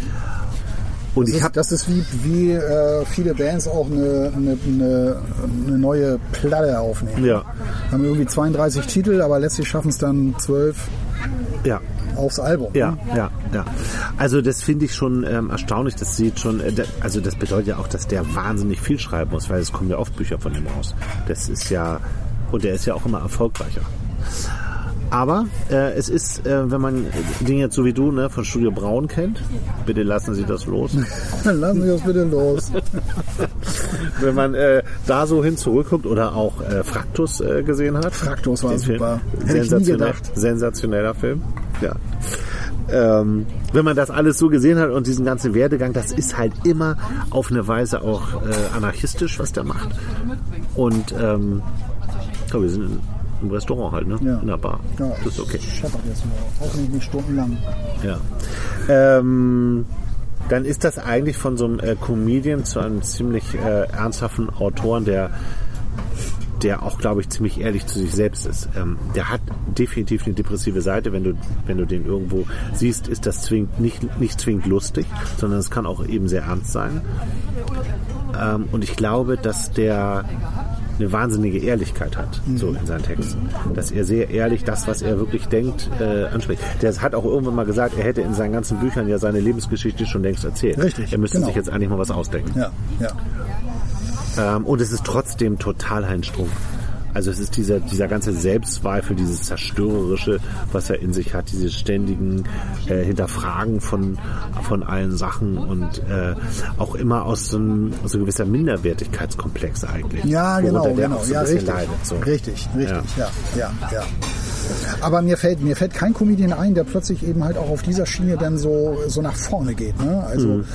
Und Das ich ist, habe das ist wie, wie äh, viele Bands auch eine, eine, eine, eine neue Platte aufnehmen. ja, Haben irgendwie 32 Titel, aber letztlich schaffen es dann 12 ja, aufs Album. Ja, ja, ja. Also das finde ich schon ähm, erstaunlich. Das sieht schon, äh, also das bedeutet ja auch, dass der wahnsinnig viel schreiben muss, weil es kommen ja oft Bücher von ihm raus. Das ist ja, und der ist ja auch immer erfolgreicher. Aber äh, es ist, äh, wenn man den jetzt so wie du ne, von Studio Braun kennt, bitte lassen Sie das los. Lassen Sie das bitte los. wenn man äh, da so hin zurückguckt oder auch äh, Fraktus äh, gesehen hat. Fraktus war super. Film. Hätte ich nie Sensationell, gedacht. sensationeller Film. Ja. Ähm, wenn man das alles so gesehen hat und diesen ganzen Werdegang, das ist halt immer auf eine Weise auch äh, anarchistisch, was der macht. Und ähm, ja, wir sind in, im Restaurant halt, ne? Ja. In der Bar. Ja, Das ist okay. Scheppert jetzt mal. Hoffentlich nicht stundenlang. Ja. Ähm, dann ist das eigentlich von so einem äh, Comedian zu einem ziemlich äh, ernsthaften Autoren, der der auch, glaube ich, ziemlich ehrlich zu sich selbst ist. Ähm, der hat definitiv eine depressive Seite. Wenn du, wenn du den irgendwo siehst, ist das zwingend nicht, nicht zwingend lustig, sondern es kann auch eben sehr ernst sein. Ähm, und ich glaube, dass der eine wahnsinnige Ehrlichkeit hat, so in seinen Texten. Dass er sehr ehrlich das, was er wirklich denkt, äh, anspricht. Der hat auch irgendwann mal gesagt, er hätte in seinen ganzen Büchern ja seine Lebensgeschichte schon längst erzählt. Richtig, Er müsste genau. sich jetzt eigentlich mal was ausdenken. Ja, ja. Ähm, und es ist trotzdem total Heinz Strunk. Also es ist dieser, dieser ganze Selbstzweifel, dieses Zerstörerische, was er in sich hat, diese ständigen äh, Hinterfragen von, von allen Sachen und äh, auch immer aus so einem so ein gewisser Minderwertigkeitskomplex eigentlich. Ja, genau, genau. so ja, richtig. leidet. So. Richtig, richtig. Ja. ja, ja, Aber mir fällt, mir fällt kein Comedian ein, der plötzlich eben halt auch auf dieser Schiene dann so, so nach vorne geht. Ne? Also Mhm.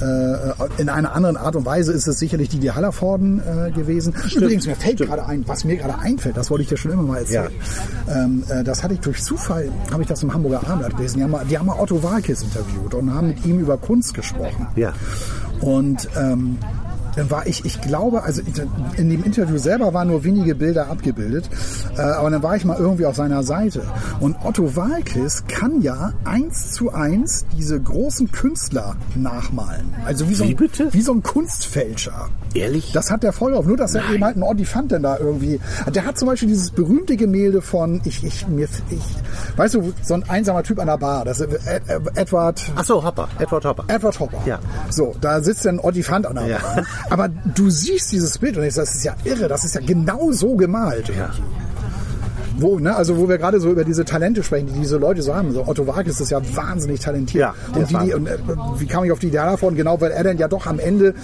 äh, in einer anderen Art und Weise ist es sicherlich die die Hallervorden äh, gewesen. Übrigens, mir fällt gerade ein, was mir gerade einfällt, das wollte ich dir schon immer mal erzählen. Ähm, äh, das hatte ich durch Zufall, habe ich das im Hamburger Abendblatt gelesen. Die haben, mal, die haben mal Otto Walkes interviewt und haben mit ihm über Kunst gesprochen. Ja. Und ähm, dann war ich, ich glaube, also in dem Interview selber waren nur wenige Bilder abgebildet, äh, aber dann war ich mal irgendwie auf seiner Seite. Und Otto Walkes kann ja eins zu eins diese großen Künstler nachmalen. Also wie so Wie ein, bitte? Wie so ein Kunstfälscher. Ehrlich? Das hat der voll auf. Nur, dass er eben halt einen Ordifant denn da irgendwie. Der hat zum Beispiel dieses berühmte Gemälde von, ich, ich, mir, ich, weißt du, so ein einsamer Typ an der Bar. Das ist Ed, Ed, Edward, Ach so, Hopper, Edward Hopper. Edward Hopper. Ja. So, da sitzt ein Ordifant an der Ja. Bar. Aber du siehst dieses Bild und denkst, das ist ja irre, das ist ja genau so gemalt. Ja. Wo, ne, also wo wir gerade so über diese Talente sprechen, die diese Leute so haben. So Otto Wagis ist ja wahnsinnig talentiert. Ja, und, die, die, und äh, wie kam ich auf die Idee davon? Genau, weil er dann ja doch am Ende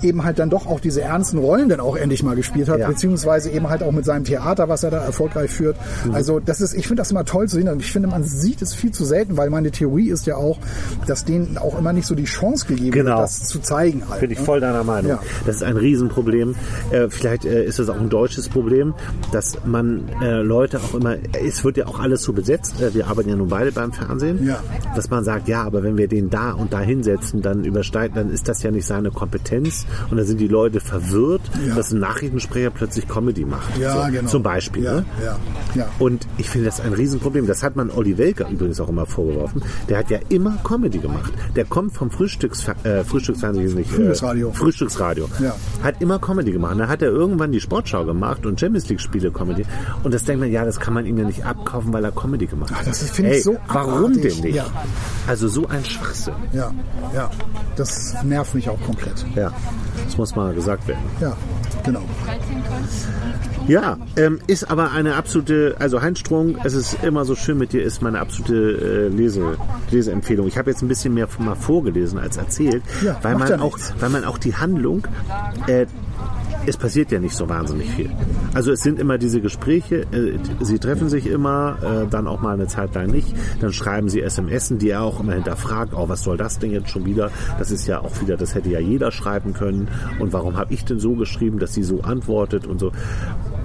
äh, eben halt dann doch auch diese ernsten Rollen dann auch endlich mal gespielt hat, Ja. beziehungsweise eben halt auch mit seinem Theater, was er da erfolgreich führt. Mhm. Also das ist, ich finde das immer toll zu sehen. Und ich finde, man sieht es viel zu selten, weil meine Theorie ist ja auch, dass denen auch immer nicht so die Chance gegeben Genau. wird, das zu zeigen. Halt, Bin ich ne? voll deiner Meinung. Ja. Das ist ein Riesenproblem. Äh, vielleicht äh, ist es auch ein deutsches Problem, dass man äh, Auch immer, es wird ja auch alles so besetzt, äh, wir arbeiten ja nun beide beim Fernsehen, Ja. dass man sagt, ja, aber wenn wir den da und da hinsetzen, dann übersteigt, dann ist das ja nicht seine Kompetenz und dann sind die Leute verwirrt, Ja. dass ein Nachrichtensprecher plötzlich Comedy macht. Ja, so, genau. Zum Beispiel. Ja, Ne? ja, ja. Und ich finde das ein Riesenproblem. Das hat man Olli Welker übrigens auch immer vorgeworfen. Der hat ja immer Comedy gemacht. Der kommt vom Frühstücks äh, Frühstücksfernsehen nicht. Frühstücksradio. Äh, Frühstücksradio. Ja. Hat immer Comedy gemacht. Dann hat er irgendwann die Sportschau gemacht und Champions League Spiele Comedy. Und das denkt man, ja, das kann man ihm ja nicht abkaufen, weil er Comedy gemacht hat. Ah, das finde ich so Warum abartig. denn nicht? Ja. Also so ein Schwachsinn. Ja, ja. Das nervt mich auch komplett. Ja. Das muss mal gesagt werden. Ja, genau. Ja, ähm, ist aber eine absolute, also Heinz Strunk, es ist immer so schön mit dir, ist meine absolute äh, Lese, Leseempfehlung. Ich habe jetzt ein bisschen mehr mal vorgelesen als erzählt, Ja, weil, man ja auch, nichts. weil man auch die Handlung, äh, es passiert ja nicht so wahnsinnig viel. Also es sind immer diese Gespräche, äh, sie treffen sich immer, äh, dann auch mal eine Zeit lang nicht, dann schreiben sie SMSen, die er auch immer hinterfragt, oh, was soll das denn jetzt schon wieder? Das ist ja auch wieder, das hätte ja jeder schreiben können und warum habe ich denn so geschrieben, dass sie so antwortet und so.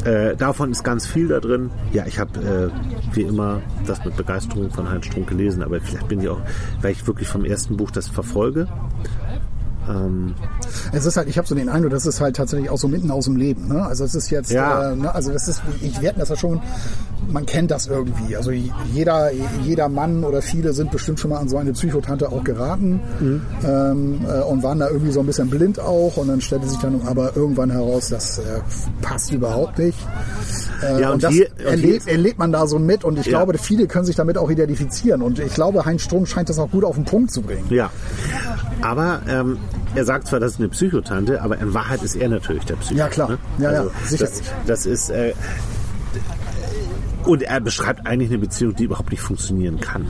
Äh, davon ist ganz viel da drin. Ja, ich habe äh, wie immer das mit Begeisterung von Heinz Strunk gelesen, aber vielleicht bin ich auch, weil ich wirklich vom ersten Buch das verfolge. Es ist halt, ich habe so den Eindruck, das ist halt tatsächlich auch so mitten aus dem Leben. Ne? Also es ist jetzt, Ja. äh, ne? also das ist, ich werde das ja schon, man kennt das irgendwie. Also jeder, jeder Mann oder viele sind bestimmt schon mal an so eine Psychotante auch geraten ähm, äh, und waren da irgendwie so ein bisschen blind auch und dann stellte sich dann aber irgendwann heraus, das äh, passt überhaupt nicht. Äh, Ja, und, und das hier- und erlebt, erlebt man da so mit und ich Ja. glaube, viele können sich damit auch identifizieren und ich glaube, Heinz Strunk scheint das auch gut auf den Punkt zu bringen. Ja. Aber ähm, er sagt zwar, das ist eine Psychotante, aber in Wahrheit ist er natürlich der Psycho. Ja, klar. Ne? Ja, ja, also, sicher. Das, das ist. Äh, und er beschreibt eigentlich eine Beziehung, die überhaupt nicht funktionieren kann.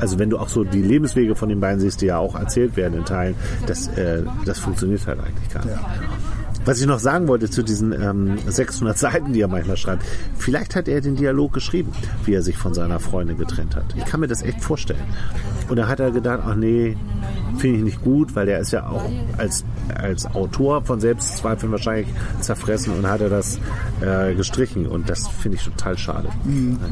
Also wenn du auch so die Lebenswege von den beiden siehst, die ja auch erzählt werden in Teilen, das, äh, das funktioniert halt eigentlich gar nicht. Was ich noch sagen wollte zu diesen ähm, 600 Seiten, die er manchmal schreibt, vielleicht hat er den Dialog geschrieben, wie er sich von seiner Freundin getrennt hat. Ich kann mir das echt vorstellen. Und da hat er gedacht, ach nee, finde ich nicht gut, weil er ist ja auch als, als Autor von Selbstzweifeln wahrscheinlich zerfressen und hat er das äh, gestrichen. Und das finde ich total schade.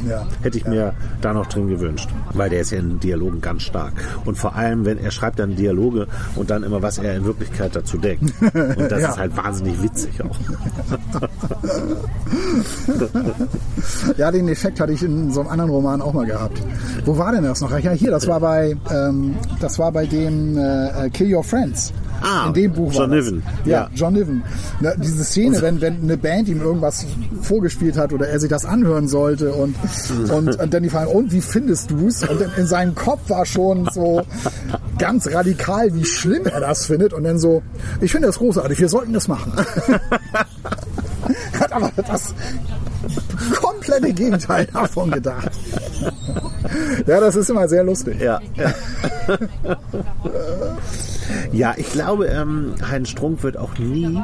ja. Hätte ich mir da noch drin gewünscht, weil der ist ja in Dialogen ganz stark. Und vor allem, wenn er schreibt dann Dialoge und dann immer, was er in Wirklichkeit dazu denkt. Und das Ja. ist halt wahnsinnig witzig auch. Ja, den Effekt hatte ich in so einem anderen Roman auch mal gehabt. Wo war denn das noch? Ja, hier, das war bei, ähm, das war bei dem äh, Kill Your Friends. Ah, in dem Buch John war das. Niven. Ja, Ja. John Niven. Na, diese Szene, wenn, wenn eine Band ihm irgendwas vorgespielt hat oder er sich das anhören sollte und, und, und dann die Frage, und wie findest du's? Und in, in seinem Kopf war schon so ganz radikal, wie schlimm er das findet und dann so, ich finde das großartig, wir sollten das machen. hat aber das komplette Gegenteil davon gedacht. Ja, das ist immer sehr lustig. Ja. ja. Ja, ich glaube, ähm, Heinz Strunk wird auch nie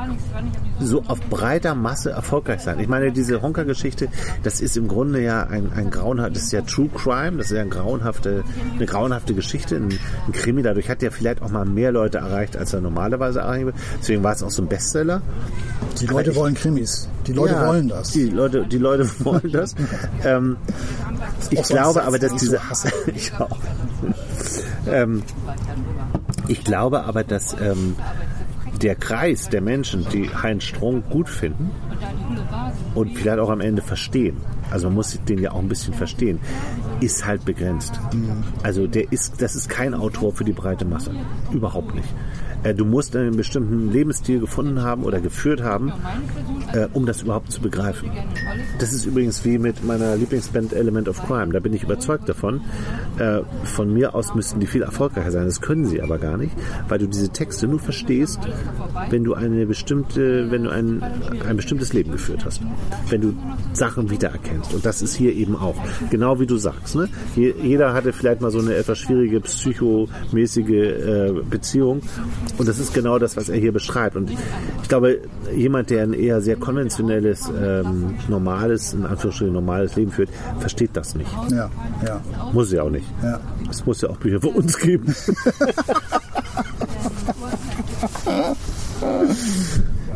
so auf breiter Masse erfolgreich sein. Ich meine, diese Honka-Geschichte, das ist im Grunde ja ein, ein grauenhaft, das ist ja True Crime, das ist ja eine grauenhafte, eine grauenhafte Geschichte, ein, ein Krimi. Dadurch hat er vielleicht auch mal mehr Leute erreicht, als er normalerweise erreicht wird. Deswegen war es auch so ein Bestseller. Die Leute ich- wollen Krimis. Die Leute Ja, wollen das. Die Leute, die Leute wollen das. ähm, ich auch so ein glaube aber, dass so diese. hasse. ich auch. ähm, ich glaube aber, dass ähm, der Kreis der Menschen, die Heinz Strunk gut finden und vielleicht auch am Ende verstehen, also man muss den ja auch ein bisschen verstehen, ist halt begrenzt. Also der ist, das ist kein Autor für die breite Masse. Überhaupt nicht. Äh, Du musst einen bestimmten Lebensstil gefunden haben oder geführt haben, äh, um das überhaupt zu begreifen. Das ist übrigens wie mit meiner Lieblingsband Element of Crime. Da bin ich überzeugt davon. Äh, Von mir aus müssten die viel erfolgreicher sein. Das können sie aber gar nicht, weil du diese Texte nur verstehst, wenn du eine bestimmte, wenn du ein, ein bestimmtes Leben geführt hast. Wenn du Sachen wiedererkennst. Und das ist hier eben auch. Genau wie du sagst. Ne? Je- Jeder hatte vielleicht mal so eine etwas schwierige psychomäßige äh, Beziehung. Und das ist genau das, was er hier beschreibt. Und ich glaube, jemand, der ein eher sehr konventionelles, ähm, normales, in Anführungsstrichen normales Leben führt, versteht das nicht. Ja, ja. Muss ja auch nicht. Ja. Es muss ja auch Bücher für uns geben.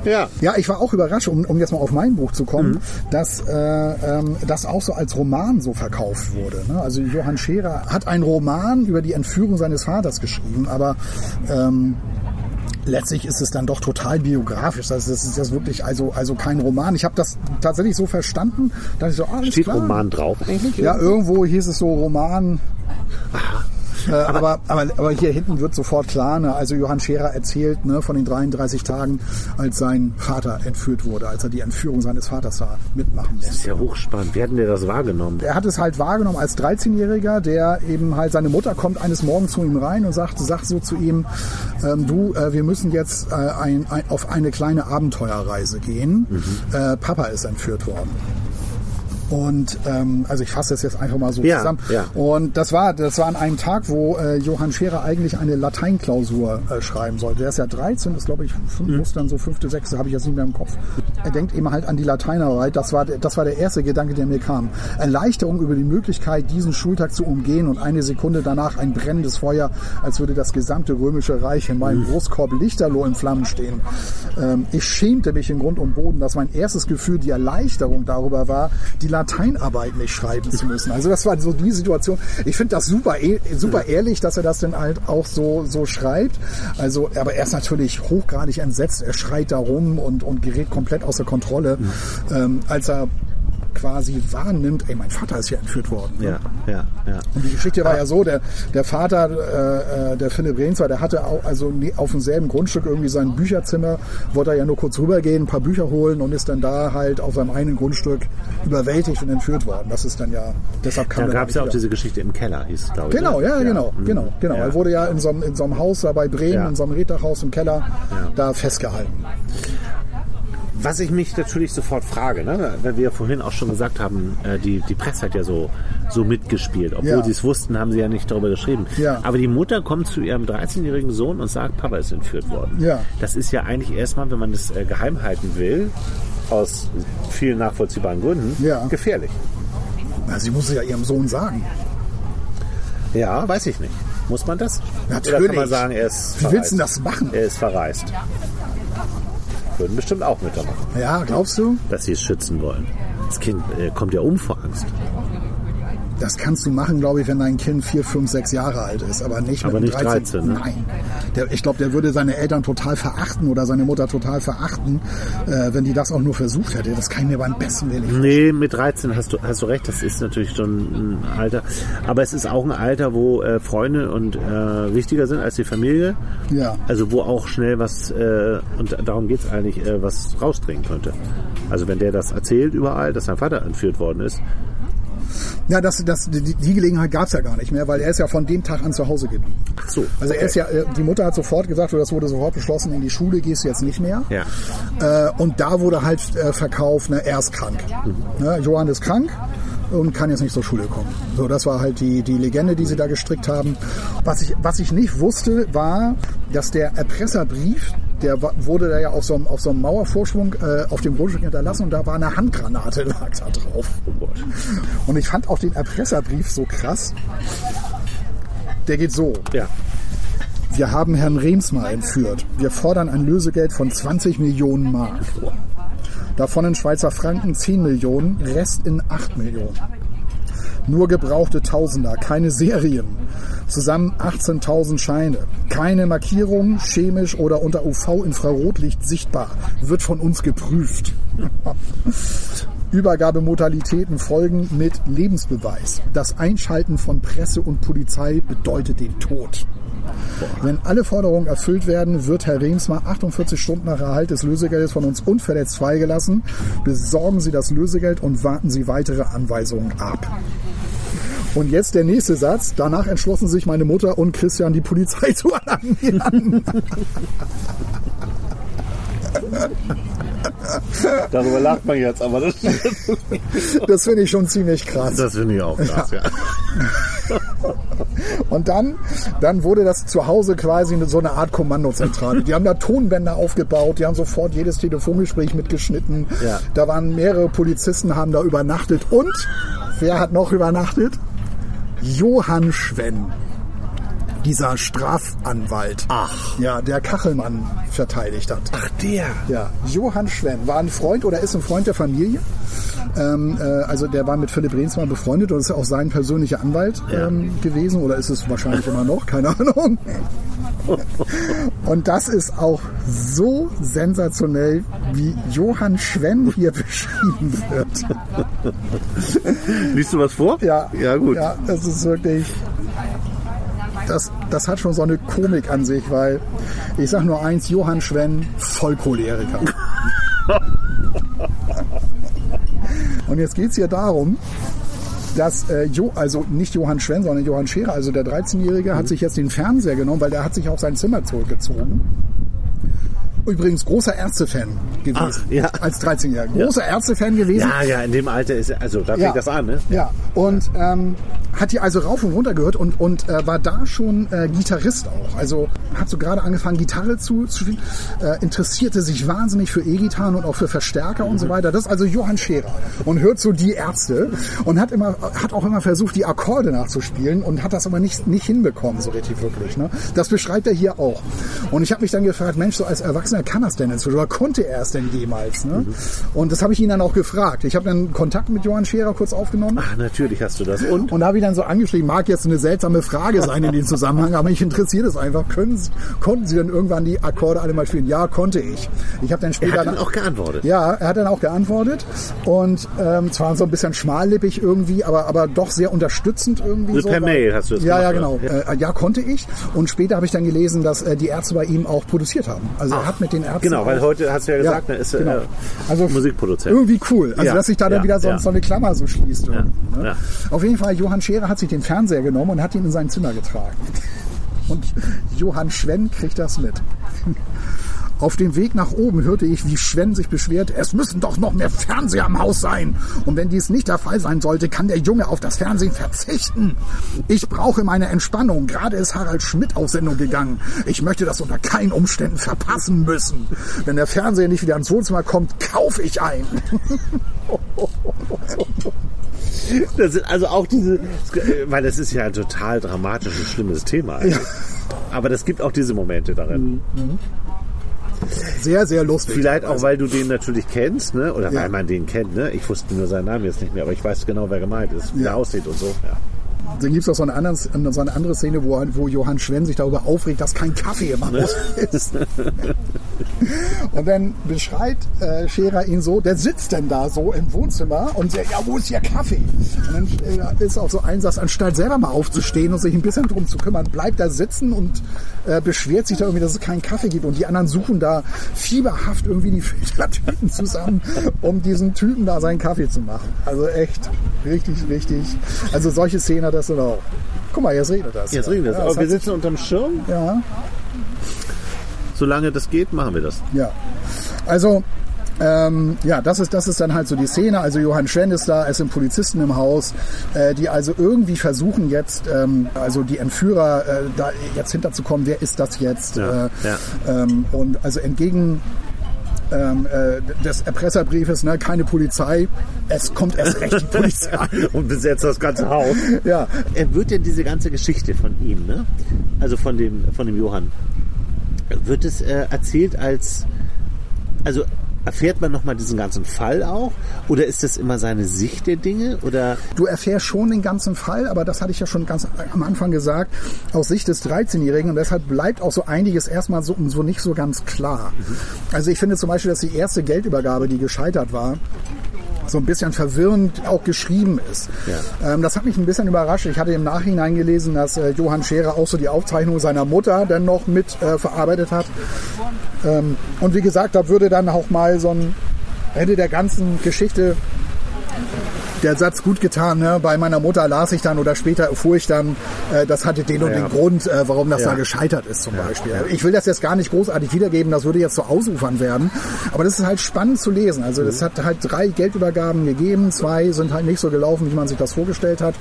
Ja. Ja, ich war auch überrascht, um, um jetzt mal auf mein Buch zu kommen, Mhm. dass äh, ähm, das auch so als Roman so verkauft wurde. Ne? Also Johann Scherer hat einen Roman über die Entführung seines Vaters geschrieben, aber ähm, letztlich ist es dann doch total biografisch. Das ist, das ist wirklich also, also kein Roman. Ich habe das tatsächlich so verstanden, dass ich so, ah, alles Steht klar. Roman drauf eigentlich? Ja, irgendwo hieß es so Roman. Äh, aber, aber, aber hier hinten wird sofort klar, ne? also Johann Scherer erzählt ne, von den 33 Tagen, als sein Vater entführt wurde, als er die Entführung seines Vaters da mitmachen Das musste. ist ja hochspannend. Wie hatten der das wahrgenommen? Er hat es halt wahrgenommen als 13-Jähriger, der eben halt, seine Mutter kommt eines Morgens zu ihm rein und sagt, sagt so zu ihm, ähm, du, äh, wir müssen jetzt äh, ein, ein, auf eine kleine Abenteuerreise gehen. Äh, Papa ist entführt worden. Und ähm, also ich fasse das jetzt einfach mal so Ja, zusammen. ja. Und das war, das war an einem Tag, wo äh, Johann Scherer eigentlich eine Lateinklausur äh, schreiben sollte. Der ist ja 13, ist glaube ich, fünf, Mhm. muss dann so fünfte, sechste, habe ich jetzt nicht mehr im Kopf. Er denkt eben halt an die Lateinarbeit. Das war, der- das war der erste Gedanke, der mir kam. Erleichterung über die Möglichkeit, diesen Schultag zu umgehen und eine Sekunde danach ein brennendes Feuer, als würde das gesamte römische Reich in Mhm. meinem Brustkorb lichterloh in Flammen stehen. Ähm, ich schämte mich in Grund und Boden, dass mein erstes Gefühl die Erleichterung darüber war, die Lateinarbeit nicht schreiben zu müssen. Also das war so die Situation. Ich finde das super, eh- super ehrlich, dass er das dann halt auch so, so schreibt. Also, aber er ist natürlich hochgradig entsetzt. Er schreit da rum und, und gerät komplett außer Kontrolle, ähm, als er quasi wahrnimmt, ey, mein Vater ist hier entführt worden. Ja, ja, ja. Und die Geschichte war ja so, der, der Vater, äh, äh, der Philipp Rehnswer, der hatte auch, also ne- auf demselben Grundstück irgendwie sein Bücherzimmer, wollte er ja nur kurz rübergehen, ein paar Bücher holen und ist dann da halt auf seinem eigenen Grundstück überwältigt und entführt worden. Das ist dann ja, deshalb kam Da gab es ja auch wieder. diese Geschichte im Keller, hieß es, glaube ich. Genau, ne? ja, genau, mhm. genau, genau. Ja. Er wurde ja in so einem, in so einem Haus da bei Bremen, Ja. in so einem Reddachhaus im Keller, Ja. da festgehalten. Was ich mich natürlich sofort frage, ne? weil wir ja vorhin auch schon gesagt haben, äh, die, die Presse hat ja so, so mitgespielt. Obwohl Ja. sie es wussten, haben sie ja nicht darüber geschrieben. Ja. Aber die Mutter kommt zu ihrem 13-jährigen Sohn und sagt, Papa ist entführt worden. Ja. Das ist ja eigentlich erstmal, wenn man das äh, geheim halten will, aus vielen nachvollziehbaren Gründen, Ja. gefährlich. Na, sie muss es ja ihrem Sohn sagen. Ja, weiß ich nicht. Muss man das? Oder kann man Natürlich. sagen, er ist Wie willst du das machen? Er ist verreist. Würden bestimmt auch Mütter machen, Ja, glaubst du? dass sie es schützen wollen. Das Kind äh, kommt ja um vor Angst. Das kannst du machen, glaube ich, wenn dein Kind vier, fünf, sechs Jahre alt ist, aber nicht Aber mit nicht 13. 13, ne? Nein. Der, ich glaube, der würde seine Eltern total verachten oder seine Mutter total verachten, äh, wenn die das auch nur versucht hätte. Das kann ich mir beim besten Willen nicht Nee, mit 13 hast du, hast du recht, das ist natürlich schon ein Alter. Aber es ist auch ein Alter, wo äh, Freunde und äh, wichtiger sind als die Familie. Ja. Also wo auch schnell was, äh, und darum geht's eigentlich, äh, was rausdringen könnte. Also wenn der das erzählt überall, dass sein Vater entführt worden ist, Ja, das, das, die, die Gelegenheit gab es ja gar nicht mehr, weil er ist ja von dem Tag an zu Hause geblieben. ach so. Also er ist ja, äh, die Mutter hat sofort gesagt, oder das wurde sofort beschlossen, in die Schule gehst du jetzt nicht mehr. Ja. Äh, und da wurde halt äh, verkauft, ne, er ist krank. Ne, Johann ist krank und kann jetzt nicht zur Schule kommen. So, das war halt die, die Legende, die sie da gestrickt haben. Was ich, was ich nicht wusste, war, dass der Erpresserbrief, der wurde da ja auf so einem, auf so einem Mauervorschwung äh, auf dem Grundstück hinterlassen und da war eine Handgranate lag da drauf. Oh. Und ich fand auch den Erpresserbrief so krass. Der geht so. Ja. Wir haben Herrn Remsmar entführt. Wir fordern ein Lösegeld von 20 Millionen Mark. Davon in Schweizer Franken 10 Millionen, Rest in 8 Millionen. Nur gebrauchte Tausender, keine Serien. Zusammen 18.000 Scheine. Keine Markierung, chemisch oder unter UV-Infrarotlicht sichtbar. Wird von uns geprüft. Übergabemodalitäten folgen mit Lebensbeweis. Das Einschalten von Presse und Polizei bedeutet den Tod. Wenn alle Forderungen erfüllt werden, wird Herr Remsmar 48 Stunden nach Erhalt des Lösegeldes von uns unverletzt freigelassen. Besorgen Sie das Lösegeld und warten Sie weitere Anweisungen ab. Und jetzt der nächste Satz. Danach entschlossen sich meine Mutter und Christian, die Polizei zu alarmieren. Darüber lacht man jetzt, aber das, Das finde ich schon ziemlich krass. das finde ich auch krass, ja. Und dann, dann wurde das zu Hause quasi so eine Art Kommandozentrale. Die haben da Tonbänder aufgebaut, die haben sofort jedes Telefongespräch mitgeschnitten. Ja. Da waren mehrere Polizisten, haben da übernachtet. Und wer hat noch übernachtet? Johann Schwenn. Dieser Strafanwalt. Ach. Ja, der Kachelmann verteidigt hat. Ach, der. Ja, Johann Schwenn war ein Freund oder ist ein Freund der Familie. Ähm, äh, also der war mit Philipp Rehnsmann befreundet und ist auch sein persönlicher Anwalt Ja. ähm, gewesen oder ist es wahrscheinlich immer noch, keine Ahnung. Und das ist auch so sensationell, wie Johann Schwenn hier beschrieben wird. Liest du was vor? Ja, Ja, gut. Ja, das ist wirklich. Das, das hat schon so eine Komik an sich, weil ich sag nur eins: Johann Schwenn, Vollcholeriker. Und jetzt geht es hier darum, dass äh, jo, also nicht Johann Schwenn, sondern Johann Scherer, also der 13-Jährige, Mhm. hat sich jetzt den Fernseher genommen, weil der hat sich auf sein Zimmer zurückgezogen. Übrigens großer Ärzte-Fan gewesen. Ach, ja. Als 13-Jähriger. Großer Ärzte-Fan gewesen. Ja, ja, in dem Alter ist er, also da fängt das an, ne? Ja, und ähm, hat die also rauf und runter gehört und, und äh, war da schon äh, Gitarrist auch. Also hat so gerade angefangen, Gitarre zu, zu spielen, äh, interessierte sich wahnsinnig für E-Gitarren und auch für Verstärker und so weiter. Das ist also Johann Scherer und hört so die Ärzte und hat immer hat auch immer versucht, die Akkorde nachzuspielen und hat das aber nicht, nicht hinbekommen, so richtig wirklich. Ne? Das beschreibt er hier auch. Und ich habe mich dann gefragt, Mensch, so als Erwachsener kann das denn inzwischen oder konnte er es denn jemals? Ne? Und das habe ich ihn dann auch gefragt. Ich habe dann Kontakt mit Johann Scherer kurz aufgenommen. Ach, natürlich hast du das. Und? Und da habe ich dann so angeschrieben, mag jetzt eine seltsame Frage sein in dem Zusammenhang, aber mich interessiert es einfach. Können Sie, konnten Sie denn irgendwann die Akkorde alle mal spielen? Ja, konnte ich. Ich habe dann Er später hat dann auch geantwortet. ja, er hat dann auch geantwortet und ähm, zwar so ein bisschen schmallippig irgendwie, aber aber doch sehr unterstützend irgendwie. Also so, per Mail hast du das Ja, ja, gemacht, genau. oder? Äh, ja, konnte ich. Und später habe ich dann gelesen, dass äh, die Ärzte bei ihm auch produziert haben. Also er hat mit den Ärzten Genau, weil heute hast du ja gesagt, Ja, er ist äh, genau. Also Musikproduzent. Irgendwie cool. Also Ja, dass sich da dann ja, wieder so, so eine Klammer so schließt. Ne? Auf jeden Fall, Johann Scherer hat sich den Fernseher genommen und hat ihn in sein Zimmer getragen. Und Johann Schwenn kriegt das mit. Auf dem Weg nach oben hörte ich, wie Schwenn sich beschwert, es müssen doch noch mehr Fernseher am Haus sein. Und wenn dies nicht der Fall sein sollte, kann der Junge auf das Fernsehen verzichten. Ich brauche meine Entspannung. Gerade ist Harald Schmidt auf Sendung gegangen. Ich möchte das unter keinen Umständen verpassen müssen. Wenn der Fernseher nicht wieder ins Wohnzimmer kommt, kaufe ich ein. Das sind also auch diese, weil das ist ja ein total dramatisches, schlimmes Thema. eigentlich. Aber das gibt auch diese Momente darin. Sehr, sehr lustig. Vielleicht auch, weil du den natürlich kennst, ne? oder Ja. weil man den kennt. Ne? Ich wusste nur seinen Namen jetzt nicht mehr, aber ich weiß genau, wer gemeint ist, wie Ja. er aussieht und so. Ja. Dann gibt es auch so eine, andere, so eine andere Szene, wo, wo Johann Schwenn sich darüber aufregt, dass kein Kaffee im Haus ist. und dann beschreibt äh, Scherer ihn so, der sitzt denn da so im Wohnzimmer und sagt, ja, wo ist hier Kaffee? Und dann äh, ist auch so ein Satz, anstatt selber mal aufzustehen und sich ein bisschen drum zu kümmern, bleibt da sitzen und äh, beschwert sich da irgendwie, dass es keinen Kaffee gibt. Und die anderen suchen da fieberhaft irgendwie die Filtertüten zusammen, um diesen Typen da seinen Kaffee zu machen. Also echt richtig, richtig. Also solche Szenen hat das dann auch. Guck mal, jetzt regnet das. Jetzt regnet es. Ja, Aber wir sitzen unterm Schirm. ja, Solange das geht, machen wir das. ja. Also, ähm, ja, das ist, das ist dann halt so die Szene. Also Johann Schwenn ist da, es sind Polizisten im Haus, äh, die also irgendwie versuchen jetzt, ähm, also die Entführer äh, da jetzt hinterzukommen, wer ist das jetzt? Ja, äh, ja. Ähm, und also entgegen ähm, äh, des Erpresserbriefes, ne, keine Polizei, es kommt erst recht die Polizei. und besetzt das ganze Haus. Ja. Er wird denn diese ganze Geschichte von ihm, ne? also von dem, von dem Johann, wird es äh, erzählt als, also erfährt man nochmal diesen ganzen Fall auch? Oder ist das immer seine Sicht der Dinge? Oder Du erfährst schon den ganzen Fall, aber das hatte ich ja schon ganz am Anfang gesagt, aus Sicht des 13-Jährigen und deshalb bleibt auch so einiges erstmal so, so nicht so ganz klar. Also ich finde zum Beispiel, dass die erste Geldübergabe, die gescheitert war, so ein bisschen verwirrend auch geschrieben ist. Ja. Ähm, das hat mich ein bisschen überrascht. Ich hatte im Nachhinein gelesen, dass äh, Johann Scherer auch so die Aufzeichnung seiner Mutter dann noch mit äh, verarbeitet hat. Ähm, und wie gesagt, da würde dann auch mal so ein Ende der ganzen Geschichte der Satz gut getan. Ne? Bei meiner Mutter las ich dann oder später erfuhr ich dann, äh, das hatte den und Ja. den Grund, äh, warum das Ja. da gescheitert ist zum Beispiel. Ich will das jetzt gar nicht großartig wiedergeben, das würde jetzt so ausufern werden. Aber das ist halt spannend zu lesen. Also es hat halt drei Geldübergaben gegeben, zwei sind halt nicht so gelaufen, wie man sich das vorgestellt hat.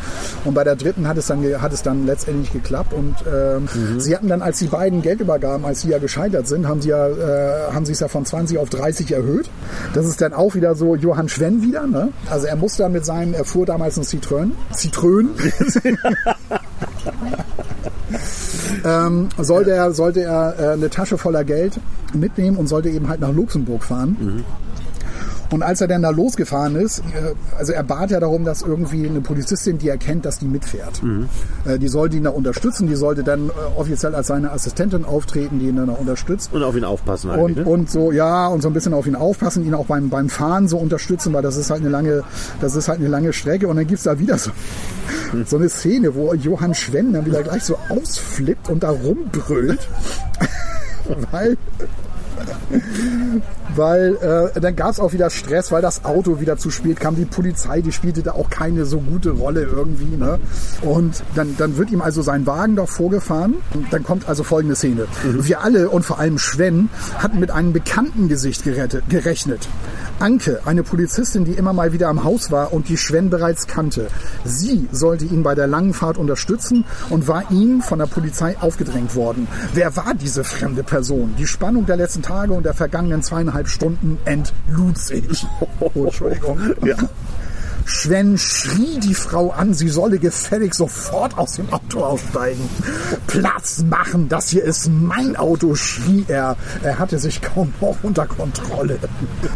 Und bei der dritten hat es dann, hat es dann letztendlich geklappt. Und ähm, sie hatten dann, als die beiden Geldübergaben, als sie ja gescheitert sind, haben sie ja, äh, haben sie es ja von 20 auf 30 erhöht. Das ist dann auch wieder so Johann Schwenn wieder. Ne? Also er muss dann mit seinem, er fuhr damals ein Citroën, Citroën. ähm, sollte er, sollte er äh, eine Tasche voller Geld mitnehmen und sollte eben halt nach Luxemburg fahren. Und als er dann da losgefahren ist, äh, also er bat ja darum, dass irgendwie eine Polizistin, die erkennt, dass die mitfährt. Äh, Die sollte ihn da unterstützen, die sollte dann äh, offiziell als seine Assistentin auftreten, die ihn dann da unterstützt. Und auf ihn aufpassen eigentlich, Und, ne? und so, ja, und so ein bisschen auf ihn aufpassen, ihn auch beim, beim Fahren so unterstützen, weil das ist halt eine lange, das ist halt eine lange Strecke. Und dann gibt's da wieder so, so eine Szene, wo Johann Schwenn dann wieder gleich so ausflippt und da rumbrüllt. weil weil äh, dann gab es auch wieder Stress, weil das Auto wieder zu spät kam. Die Polizei, die spielte da auch keine so gute Rolle irgendwie. Ne? Und dann, dann wird ihm also sein Wagen doch vorgefahren. Und dann kommt also folgende Szene. Wir alle und vor allem Schwen hatten mit einem bekannten Gesicht gerettet, gerechnet. Anke, eine Polizistin, die immer mal wieder am Haus war und die Schwen bereits kannte. Sie sollte ihn bei der langen Fahrt unterstützen und war ihm von der Polizei aufgedrängt worden. Wer war diese fremde Person? Die Spannung der letzten Tage und der vergangenen zweieinhalb Stunden entlud sich. Oh, Entschuldigung. Ja. Schwen schrie die Frau an, sie solle gefällig sofort aus dem Auto aussteigen. Platz machen, das hier ist mein Auto, schrie er. Er hatte sich kaum noch unter Kontrolle.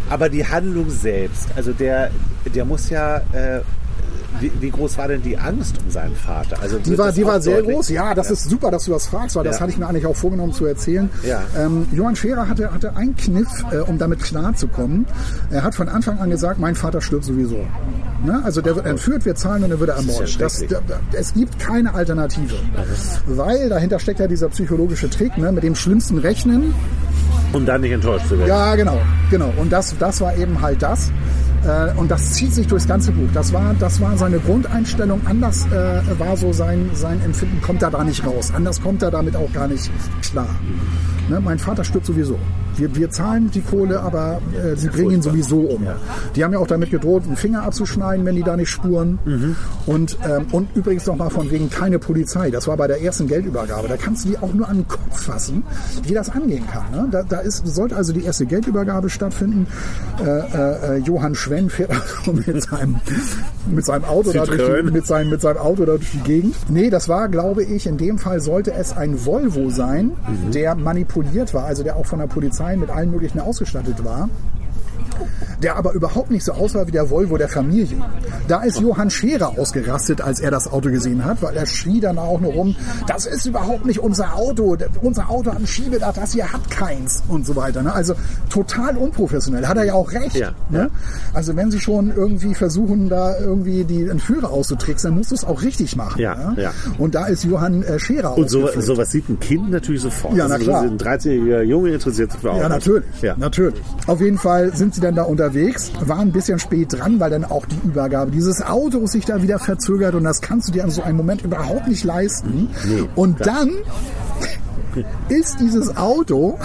Aber die Handlung selbst, also der, der muss ja. Äh, wie, wie groß war denn die Angst um seinen Vater? Also Die wird war, das die war sehr groß. Ja, das ist super, dass du das fragst, weil das Ja. hatte ich mir eigentlich auch vorgenommen zu erzählen. Ja. Ähm, Johann Scherer hatte, hatte einen Kniff, äh, um damit klarzukommen. Er hat von Anfang an gesagt, mein Vater stirbt sowieso. Ne? Also der wird entführt, wir zahlen und wird er ja ermordet. Das, schrecklich. da- da- es gibt keine Alternative. Weil dahinter steckt ja dieser psychologische Trick, ne? mit dem schlimmsten Rechnen. Um dann nicht enttäuscht zu werden. Ja, genau, genau. Und das, das war eben halt das. Äh, und das zieht sich durchs ganze Buch. Das war, das war seine Grundeinstellung. Anders äh, war so sein, sein Empfinden, kommt er da nicht raus. Anders kommt er damit auch gar nicht klar. Ne, mein Vater stirbt sowieso. Wir, wir zahlen die Kohle, aber äh, sie bringen ihn sowieso um. Die haben ja auch damit gedroht, einen Finger abzuschneiden, wenn die da nicht spuren. Und, ähm, und übrigens noch mal von wegen keine Polizei. Das war bei der ersten Geldübergabe. Da kannst du dir auch nur an den Kopf fassen, wie das angehen kann. Ne? Da, da ist, sollte also die erste Geldübergabe stattfinden. Äh, äh, äh, Johann Schwenn fährt also mit seinem, mit seinem Auto da durch die, mit seinem, mit seinem Auto da durch die Gegend. Nee, das war, glaube ich, in dem Fall sollte es ein Volvo sein, der manipuliert war, also der auch von der Polizei mit allen möglichen ausgestattet war. Der aber überhaupt nicht so aussah wie der Volvo der Familie. Da ist Johann Scherer ausgerastet, als er das Auto gesehen hat, weil er schrie dann auch nur rum, das ist überhaupt nicht unser Auto, unser Auto hat ein Schiebedach, das hier hat keins und so weiter. Ne? Also total unprofessionell, hat er ja auch recht. Ja, ne? ja. Also wenn sie schon irgendwie versuchen, da irgendwie die Entführer auszutricksen, dann musst du es auch richtig machen. Ja, ne? Und da ist Johann äh, Scherer Und so, sowas sieht ein Kind natürlich sofort. Ja, na Also klar. Ein 13-jähriger Junge interessiert sich für Autos. Ja, natürlich. Natürlich. Auf jeden Fall sind sie dann da unterwegs, waren ein bisschen spät dran, weil dann auch die Übergabe dieses Autos sich da wieder verzögert und das kannst du dir an so einem Moment überhaupt nicht leisten. und dann ist dieses Auto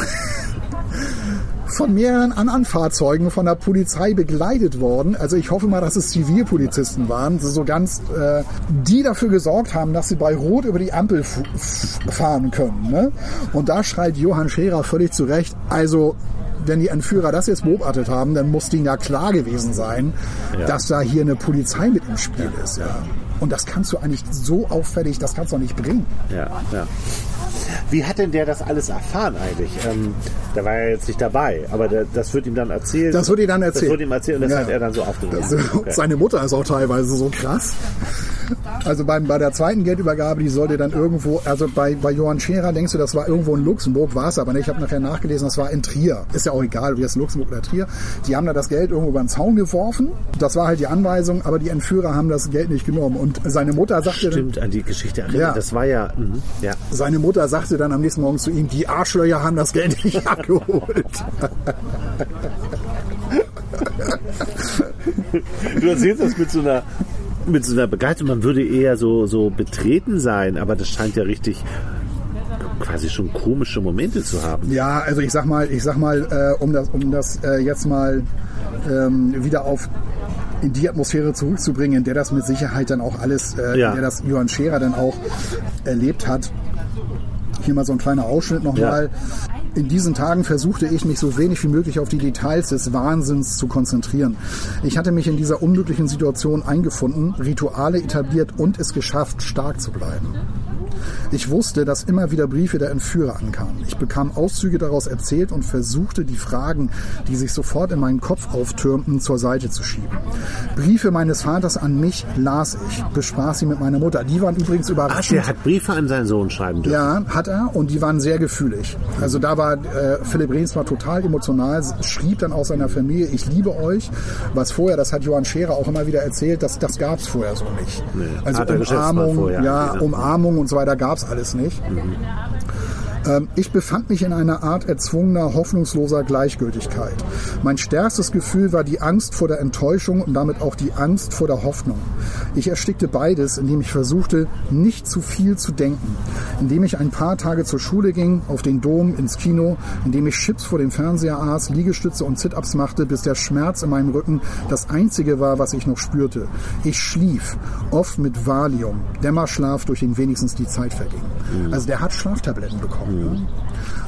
von mehreren anderen Fahrzeugen von der Polizei begleitet worden. Also ich hoffe mal, dass es Zivilpolizisten waren, so ganz, äh, die dafür gesorgt haben, dass sie bei Rot über die Ampel fahren können. Ne? Und da schreit Johann Scherer völlig zu Recht, also wenn die Entführer das jetzt beobachtet haben, dann muss denen ja klar gewesen sein, Ja. dass da hier eine Polizei mit im Spiel ist. Ja. Und das kannst du eigentlich so auffällig, das kannst du nicht bringen. Ja, ja. Wie hat denn der das alles erfahren eigentlich? Ähm, der war ja jetzt nicht dabei, aber der, das wird ihm dann erzählt. Das wird ihm dann erzählt. Das wird ihm erzählt und das Ja, hat ja. er dann so aufgenommen. Okay. Seine Mutter ist auch teilweise so krass. Also beim, bei der zweiten Geldübergabe, die sollte dann irgendwo, also bei, bei Johann Scherer denkst du, das war irgendwo in Luxemburg, war es aber nicht. Ich habe nachher nachgelesen, das war in Trier. Ist ja auch egal, wie es Luxemburg oder Trier. Die haben da das Geld irgendwo über den Zaun geworfen. Das war halt die Anweisung, aber die Entführer haben das Geld nicht genommen. Und seine Mutter sagte dann, Stimmt, an die Geschichte erinnern. Ja. Das war ja, mhm, ja. seine Mutter sagte dann am nächsten Morgen zu ihm, die Arschlöcher haben das Geld nicht abgeholt. Du erzählst das mit so einer mit so einer Begeisterung. Man würde eher so, so betreten sein, aber das scheint ja richtig quasi schon komische Momente zu haben. Ja, also ich sag mal, ich sag mal, äh, um das, um das äh, jetzt mal ähm, wieder auf in die Atmosphäre zurückzubringen, in der das mit Sicherheit dann auch alles, äh, Ja. in der das Johann Scherer dann auch erlebt hat. Hier mal so ein kleiner Ausschnitt nochmal. In diesen Tagen versuchte ich mich so wenig wie möglich auf die Details des Wahnsinns zu konzentrieren. Ich hatte mich in dieser unmöglichen Situation eingefunden, Rituale etabliert und es geschafft, stark zu bleiben. Ich wusste, dass immer wieder Briefe der Entführer ankamen. Ich bekam Auszüge daraus erzählt und versuchte, die Fragen, die sich sofort in meinen Kopf auftürmten, zur Seite zu schieben. Briefe meines Vaters an mich las ich, besprach sie mit meiner Mutter. Die waren übrigens Ach, überraschend. der hat Briefe an seinen Sohn schreiben dürfen. Ja, hat er und die waren sehr gefühlig. Also da war äh, Philipp Rehns war total emotional, schrieb dann auch seiner Familie, ich liebe euch, was vorher, das hat Johann Scherer auch immer wieder erzählt, dass das gab es vorher so nicht. Also der Geschäftsmann Umarmung, ja, gesagt. Umarmung und so weiter gab es alles nicht. Ähm, Ich befand mich in einer Art erzwungener, hoffnungsloser Gleichgültigkeit. Mein stärkstes Gefühl war die Angst vor der Enttäuschung und damit auch die Angst vor der Hoffnung. Ich erstickte beides, indem ich versuchte, nicht zu viel zu denken. Indem ich ein paar Tage zur Schule ging, auf den Dom, ins Kino, indem ich Chips vor dem Fernseher aß, Liegestütze und Sit-Ups machte, bis der Schmerz in meinem Rücken das einzige war, was ich noch spürte. Ich schlief, oft mit Valium, Dämmerschlaf, durch den wenigstens die Zeit verging. Also der hat Schlaftabletten bekommen. Ne?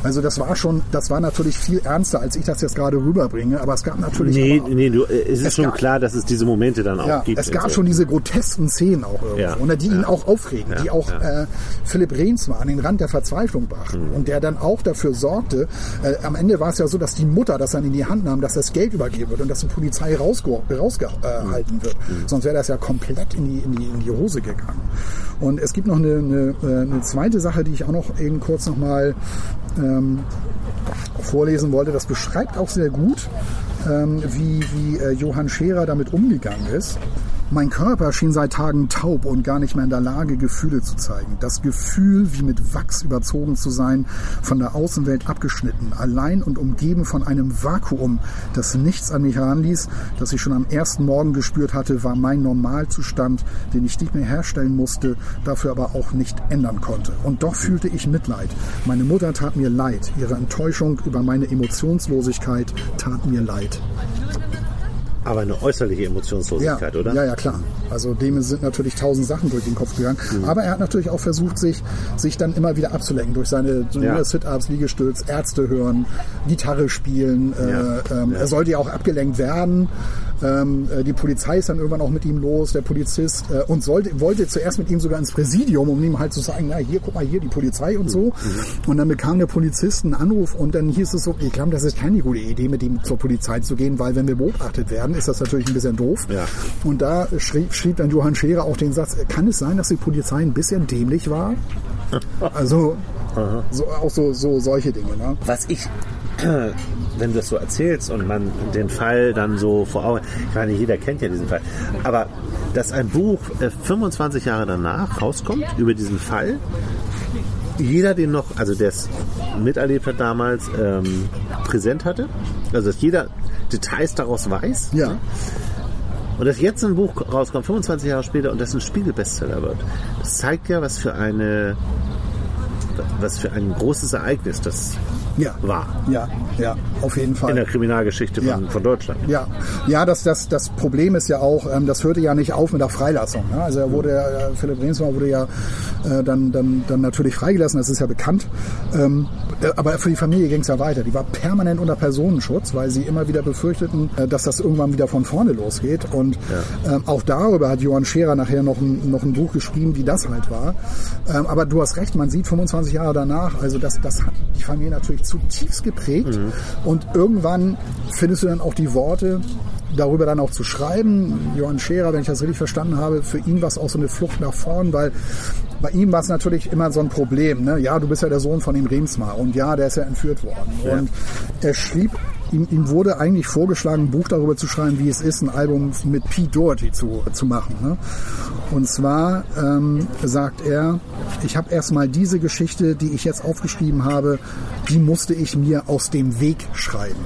Also das war schon, das war natürlich viel ernster, als ich das jetzt gerade rüberbringe, aber es gab natürlich Nee, aber, nee, du, äh, es ist Es schon gab- klar, dass es diese Momente dann auch ja, gibt. es gab so. schon diese grotesken Szenen auch irgendwo, Ja, und die ihn ja. auch aufregen, die Ja, auch ja. Mhm. äh, Philipp Rehns war, an den Rand der Verzweiflung brachten und der dann auch dafür sorgte, äh, am Ende war es ja so, dass die Mutter das dann in die Hand nahm, dass das Geld übergeben wird und dass die Polizei rausgehalten rausge äh, halten wird. Mhm. Sonst wäre das ja komplett in die, in, die, in die Hose gegangen. Und es gibt noch eine, eine, äh, eine zweite Sache, die ich auch noch eben kurz nochmal ähm, vorlesen wollte. Das beschreibt auch sehr gut, ähm, wie, wie äh, Johann Scherer damit umgegangen ist. Mein Körper schien seit Tagen taub und gar nicht mehr in der Lage, Gefühle zu zeigen. Das Gefühl, wie mit Wachs überzogen zu sein, von der Außenwelt abgeschnitten, allein und umgeben von einem Vakuum, das nichts an mich heranließ, das ich schon am ersten Morgen gespürt hatte, war mein Normalzustand, den ich nicht mehr herstellen musste, dafür aber auch nicht ändern konnte. Und doch fühlte ich Mitleid. Meine Mutter tat mir leid. Ihre Enttäuschung über meine Emotionslosigkeit tat mir leid. Aber eine äußerliche Emotionslosigkeit, ja, oder? Ja, ja, klar. Also dem sind natürlich tausend Sachen durch den Kopf gegangen. Mhm. Aber er hat natürlich auch versucht, sich, sich dann immer wieder abzulenken durch seine Ja. Sit-Ups, Liegestütz, Ärzte hören, Gitarre spielen. Ja. Äh, ähm. Er sollte ja auch abgelenkt werden. Ähm, äh, die Polizei ist dann irgendwann auch mit ihm los, der Polizist, äh, und sollte, wollte zuerst mit ihm sogar ins Präsidium, um ihm halt zu sagen, na hier, guck mal hier, die Polizei und so. Und dann bekam der Polizist einen Anruf und dann hieß es so, ich glaube, das ist keine gute Idee, mit ihm zur Polizei zu gehen, weil wenn wir beobachtet werden, ist das natürlich ein bisschen doof. Ja. Und da schrieb, schrieb dann Johann Scherer auch den Satz, kann es sein, dass die Polizei ein bisschen dämlich war? Also so, auch so, so solche Dinge. Ne? Was ich, wenn du das so erzählst und man den Fall dann so vor Augen, ich meine, jeder kennt ja diesen Fall, aber dass ein Buch äh, 25 Jahre danach rauskommt über diesen Fall, jeder den noch, also der es miterlebt hat damals, ähm, präsent hatte, also dass jeder Details daraus weiß. Ja, und dass jetzt ein Buch rauskommt, 25 Jahre später, und das ein Spiegelbestseller wird, das zeigt ja, was für eine, was für ein großes Ereignis das ja, war ja, ja, auf jeden Fall. in der Kriminalgeschichte von, Ja. von Deutschland. Ja, ja das, das, das Problem ist ja auch, ähm, das hörte ja nicht auf mit der Freilassung. Ne? Also er wurde, ja- Philipp Rehnsma wurde ja äh, dann, dann, dann natürlich freigelassen, das ist ja bekannt. Ähm, äh, aber für die Familie ging es ja weiter. Die war permanent unter Personenschutz, weil sie immer wieder befürchteten, äh, dass das irgendwann wieder von vorne losgeht. Und ähm, auch darüber hat Johann Scherer nachher noch ein, noch ein Buch geschrieben, wie das halt war. Ähm, aber du hast recht, man sieht 25 Jahre danach, also das, das hat die Familie natürlich zutiefst geprägt. Und irgendwann findest du dann auch die Worte, darüber dann auch zu schreiben. Johann Scherer, wenn ich das richtig verstanden habe, für ihn war es auch so eine Flucht nach vorn, weil bei ihm war es natürlich immer so ein Problem. Ne? Ja, du bist ja der Sohn von dem Remsmar und ja, der ist ja entführt worden. Und er schrieb, ihm, ihm wurde eigentlich vorgeschlagen, ein Buch darüber zu schreiben, wie es ist, ein Album mit Pete Doherty zu, zu machen. Ne? Und zwar ähm, sagt er, ich habe erstmal diese Geschichte, die ich jetzt aufgeschrieben habe, die musste ich mir aus dem Weg schreiben.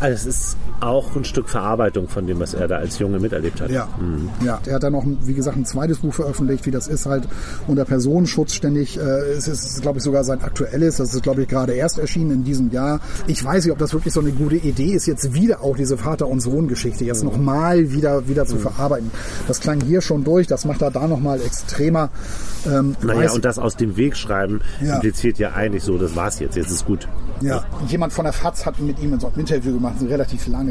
Also es ist auch ein Stück Verarbeitung von dem, was er da als Junge miterlebt hat. Ja, ja. Er hat dann noch, wie gesagt, ein zweites Buch veröffentlicht, wie das ist halt unter Personenschutz ständig. Äh, es ist, glaube ich, sogar sein aktuelles. Das ist, glaube ich, gerade erst erschienen in diesem Jahr. Ich weiß nicht, ob das wirklich so eine gute Idee ist, jetzt wieder auch diese Vater- und Sohn-Geschichte jetzt nochmal wieder, wieder zu verarbeiten. Das klang hier schon durch. Das macht er da nochmal extremer. Ähm, Naja, weiß- und das aus dem Weg schreiben Ja. impliziert ja eigentlich so, das war's jetzt, jetzt ist gut. Ja, jemand von der FAZ hat mit ihm so ein Interview gemacht, ein relativ langes.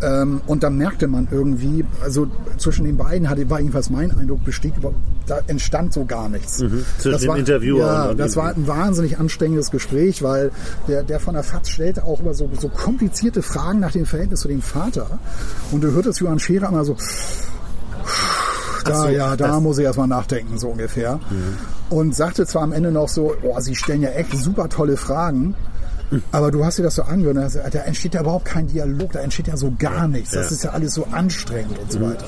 Ähm, und dann merkte man irgendwie, also zwischen den beiden hatte, war jedenfalls mein Eindruck, bestieg, da entstand so gar nichts. Mhm. Zwischen das dem war, Interviewer Ja, und- das war ein wahnsinnig anstrengendes Gespräch, weil der, der von der FAZ stellte auch immer so, so komplizierte Fragen nach dem Verhältnis zu dem Vater. Und du hörtest Johann Scherer immer so, da, so, ja, da Mhm. muss ich erstmal nachdenken, so ungefähr. Und sagte zwar am Ende noch so, oh, sie stellen ja echt super tolle Fragen. Aber du hast dir das so angehört, gesagt, da entsteht ja überhaupt kein Dialog, da entsteht ja so gar nichts. Das Ja. Ist ja alles so anstrengend und so weiter.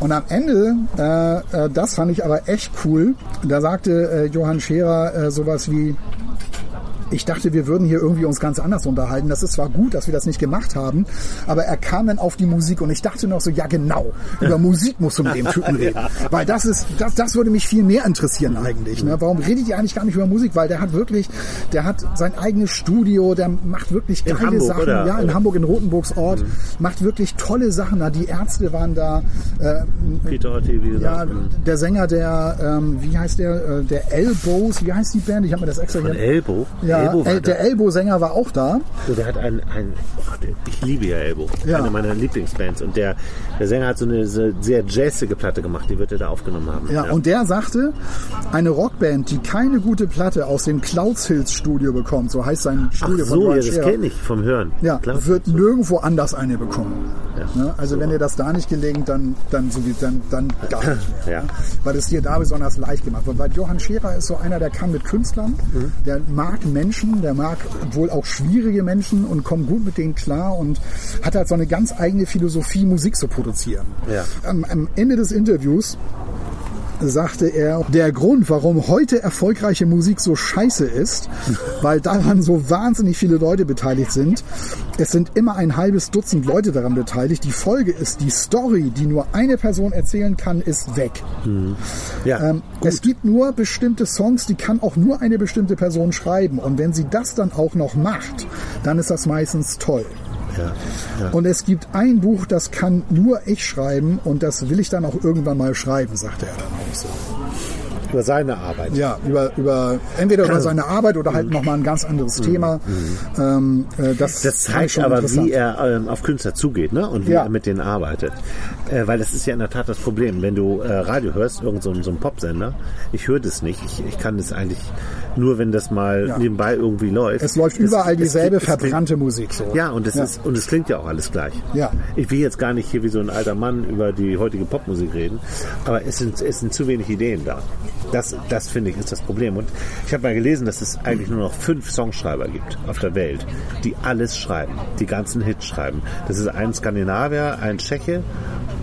Und am Ende, äh, äh, das fand ich aber echt cool, da sagte äh, Johann Scherer äh, sowas wie, ich dachte, wir würden hier irgendwie uns ganz anders unterhalten. Das ist zwar gut, dass wir das nicht gemacht haben, aber er kam dann auf die Musik und ich dachte noch so, ja genau, über Musik musst du mit dem Typen reden. Weil das ist, das, das würde mich viel mehr interessieren eigentlich. Ne? Warum redet ihr eigentlich gar nicht über Musik? Weil der hat wirklich, der hat sein eigenes Studio, der macht wirklich geile Hamburg, Sachen. oder? Ja, in Oder? Hamburg, in Rotenburgs Ort. Macht wirklich tolle Sachen da. Die Ärzte waren da. Äh, Peter Otti, wie ja, gesagt. der Sänger der, ähm, wie heißt der, äh, der Elbows, wie heißt die Band? Ich habe mir das extra Von hier. Elbow. Ja, Elbow war El, der. Elbow-Sänger war auch da. So, der hat ein, ein oh, der, ich liebe ja Elbow, Ja. eine meiner Lieblingsbands. Und der, der Sänger hat so eine so sehr jazzige Platte gemacht, die wird er da aufgenommen haben. Ja, und der sagte, eine Rockband, die keine gute Platte aus dem Clouds Hills Studio bekommt, so heißt sein Ach Studio von so, ja, Johann das kenne ich vom Hören. ja, Klar. wird nirgendwo anders eine bekommen. Ja. Ne? Also wenn dir das da nicht gelingt, dann, dann, so wie, dann, dann gar nicht mehr. Ja. Weil es dir da besonders leicht gemacht wird. Weil Johann Scherer ist so einer, der kann mit Künstlern, Mhm. der mag Menschen, der mag wohl auch schwierige Menschen und kommt gut mit denen klar und hat halt so eine ganz eigene Philosophie, Musik zu produzieren. Ja. Am, am Ende des Interviews sagte er, der Grund, warum heute erfolgreiche Musik so scheiße ist, weil daran so wahnsinnig viele Leute beteiligt sind. Es sind immer ein halbes Dutzend Leute daran beteiligt. Die Folge ist, die Story, die nur eine Person erzählen kann, ist weg. ja, Ähm, es gibt nur bestimmte Songs, die kann auch nur eine bestimmte Person schreiben. Und wenn sie das dann auch noch macht, dann ist das meistens toll. Ja, ja. Und es gibt ein Buch, das kann nur ich schreiben und das will ich dann auch irgendwann mal schreiben, sagte er dann auch so. Über seine Arbeit. Ja, über, über entweder über seine Arbeit oder halt nochmal ein ganz anderes Thema. Ähm, äh, das, Das zeigt schon aber, wie er ähm, auf Künstler zugeht ne? und wie Ja. er mit denen arbeitet. Äh, weil das ist ja in der Tat das Problem. Wenn du äh, Radio hörst, irgend so, ein- so ein Popsender, ich höre das nicht. Ich, ich kann das eigentlich nur, wenn das mal Ja. nebenbei irgendwie läuft. Es läuft Das- überall es dieselbe es klingt- verbrannte Musik. So. Ja, und es Ja. ist und es klingt ja auch alles gleich. Ja. Ich will jetzt gar nicht hier wie so ein alter Mann über die heutige Popmusik reden, aber es sind, es sind zu wenig Ideen da. Das, das finde ich ist das Problem. Und ich habe mal gelesen, dass es eigentlich nur noch fünf Songschreiber gibt auf der Welt, die alles schreiben, die ganzen Hits schreiben. Das ist ein Skandinavier, ein Tscheche,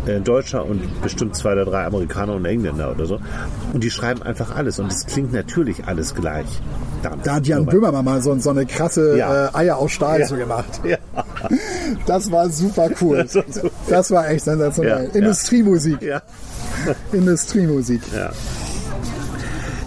ein Deutscher und bestimmt zwei oder drei Amerikaner und Engländer oder so. Und die schreiben einfach alles. Und es klingt natürlich alles gleich. Da hat Jan Böhmermann mal so, so eine krasse Ja. äh, Eier aus Stahl Ja. so gemacht. Ja. Das war super cool. Das war so- Das war echt sensationell. Industriemusik. Ja. Industriemusik.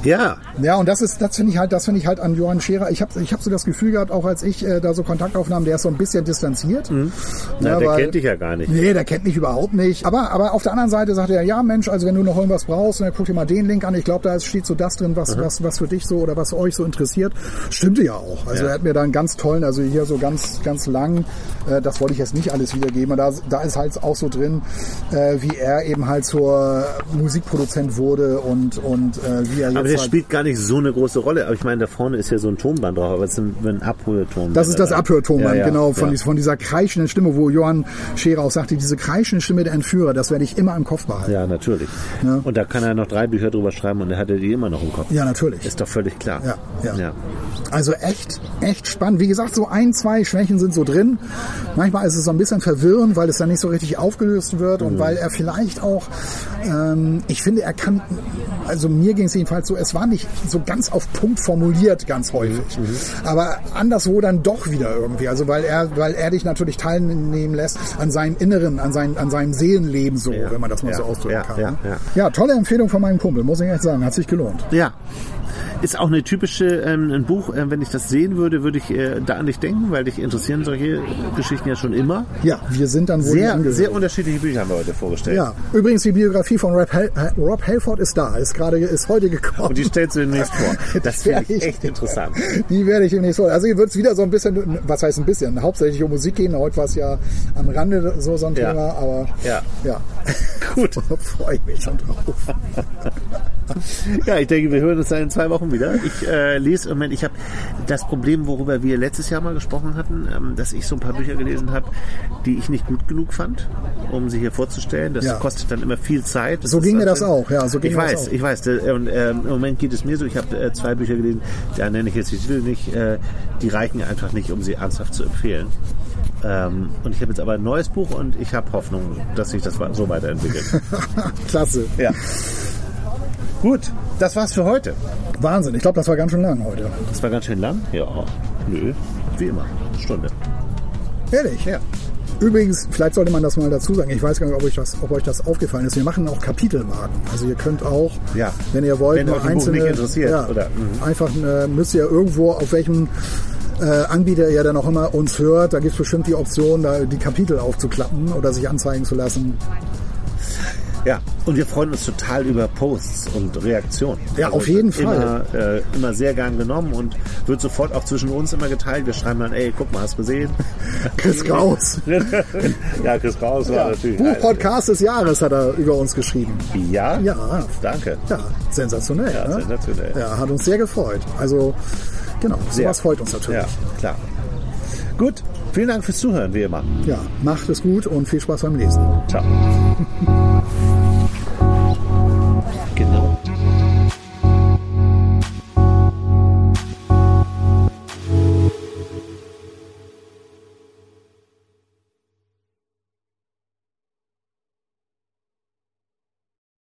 Ja. Ja, und das ist, das finde ich halt, das finde ich halt an Johann Scherer. Ich habe, ich habe so das Gefühl gehabt, auch als ich äh, da so Kontakt aufnahm, der ist so ein bisschen distanziert. Na, Ja, der weil- kennt dich ja gar nicht. Nee, der kennt mich überhaupt nicht. Aber, aber auf der anderen Seite sagt er, ja Mensch, also wenn du noch irgendwas brauchst, dann guck dir mal den Link an. Ich glaube, da steht so das drin, was, was, was für dich so oder was euch so interessiert. Stimmte ja auch. Also Ja. er hat mir da einen ganz tollen, also hier so ganz, ganz lang, äh, das wollte ich jetzt nicht alles wiedergeben, aber da, da ist halt auch so drin, äh, wie er eben halt zur Musikproduzent wurde und, und äh, wie er jetzt der spielt gar nicht so eine große Rolle. Aber ich meine, da vorne ist ja so ein Tonband drauf, aber es ist ein, ein. Das ist das Abhörtonband, Ja, ja, genau, von, ja. von dieser kreischenden Stimme, wo Johann Scherer auch sagte, diese kreischende Stimme der Entführer, das werde ich immer im Kopf behalten. Ja, natürlich. Und da kann er noch drei Bücher drüber schreiben und er hatte die immer noch im Kopf. Ja, natürlich. Ist doch völlig klar. Ja. Also echt, echt spannend. Wie gesagt, so ein, zwei Schwächen sind so drin. Manchmal ist es so ein bisschen verwirrend, weil es dann nicht so richtig aufgelöst wird und weil er vielleicht auch, ähm, ich finde, er kann, also mir ging es jedenfalls so, es war nicht so ganz auf Punkt formuliert, ganz häufig. Aber anderswo dann doch wieder irgendwie. Also weil er, weil er dich natürlich teilnehmen lässt an seinem Inneren, an, sein, an seinem Seelenleben so, Ja, wenn man das mal ja, so ausdrücken kann. ja, ne? ja. ja, tolle Empfehlung von meinem Kumpel, muss ich echt sagen. Hat sich gelohnt. Ja. Ist auch eine typische ähm, ein Buch, äh, wenn ich das sehen würde, würde ich äh, da an dich denken, weil dich interessieren solche Geschichten ja schon immer. Ja, wir sind dann wohl Sehr, sehr unterschiedliche Bücher haben wir heute vorgestellt. Ja, übrigens die Biografie von Rob, Hel äh, Rob Halford ist da, ist gerade ist heute gekommen. Und die stellst du demnächst vor. Das finde ich- echt interessant. Die werde ich demnächst vor. Also hier wird es wieder so ein bisschen, was heißt ein bisschen, hauptsächlich um Musik gehen. Heute war es ja am Rande so, so ein Ja. Thema, aber Ja. ja. Gut. freue ich mich schon drauf. Ja, ich denke, wir hören uns dann in zwei Wochen wieder. Ich äh, lese im Moment, ich habe das Problem, worüber wir letztes Jahr mal gesprochen hatten, ähm, dass ich so ein paar Bücher gelesen habe, die ich nicht gut genug fand, um sie hier vorzustellen. Das Ja. kostet dann immer viel Zeit. So ging mir das auch, ja, so ging ich mir das weiß, auch. ich weiß. äh, Und äh, im Moment geht es mir so. Ich habe äh, zwei Bücher gelesen, da nenne ich jetzt die Titel nicht. Äh, die reichen einfach nicht, um sie ernsthaft zu empfehlen. Ähm, und ich habe jetzt aber ein neues Buch und ich habe Hoffnung, dass sich das so weiterentwickelt. Klasse. ja. Gut, das war's für heute. Wahnsinn. Ich glaube, das war ganz schön lang heute. Das war ganz schön lang. Ja, nö, wie immer. Stunde. Ehrlich? Ja. Übrigens, vielleicht sollte man das mal dazu sagen. Ich weiß gar nicht, ob euch das, ob euch das aufgefallen ist. Wir machen auch Kapitelmarken. Also ihr könnt auch, Ja. wenn ihr wollt, Wenn euch ein Buch einzelne, nicht interessiert, ja, oder? Mhm. einfach äh, müsst ihr irgendwo auf welchem äh, Anbieter ihr dann auch immer uns hört, da gibt es bestimmt die Option, da die Kapitel aufzuklappen oder sich anzeigen zu lassen. Ja, und wir freuen uns total über Posts und Reaktionen. Also Ja, auf jeden immer, Äh, immer sehr gern genommen und wird sofort auch zwischen uns immer geteilt. Wir schreiben dann, ey, guck mal, hast du gesehen? Chris Kraus. ja, Chris Kraus war Ja, natürlich. Buchpodcast des Jahres hat er über uns geschrieben. Ja? Ja. Danke. Ja, sensationell. Ja, ne? sensationell. Ja, hat uns sehr gefreut. Also, genau, Sehr. sowas freut uns natürlich. Ja, klar. Gut, vielen Dank fürs Zuhören, wie immer. ja, macht es gut und viel Spaß beim Lesen. Ciao.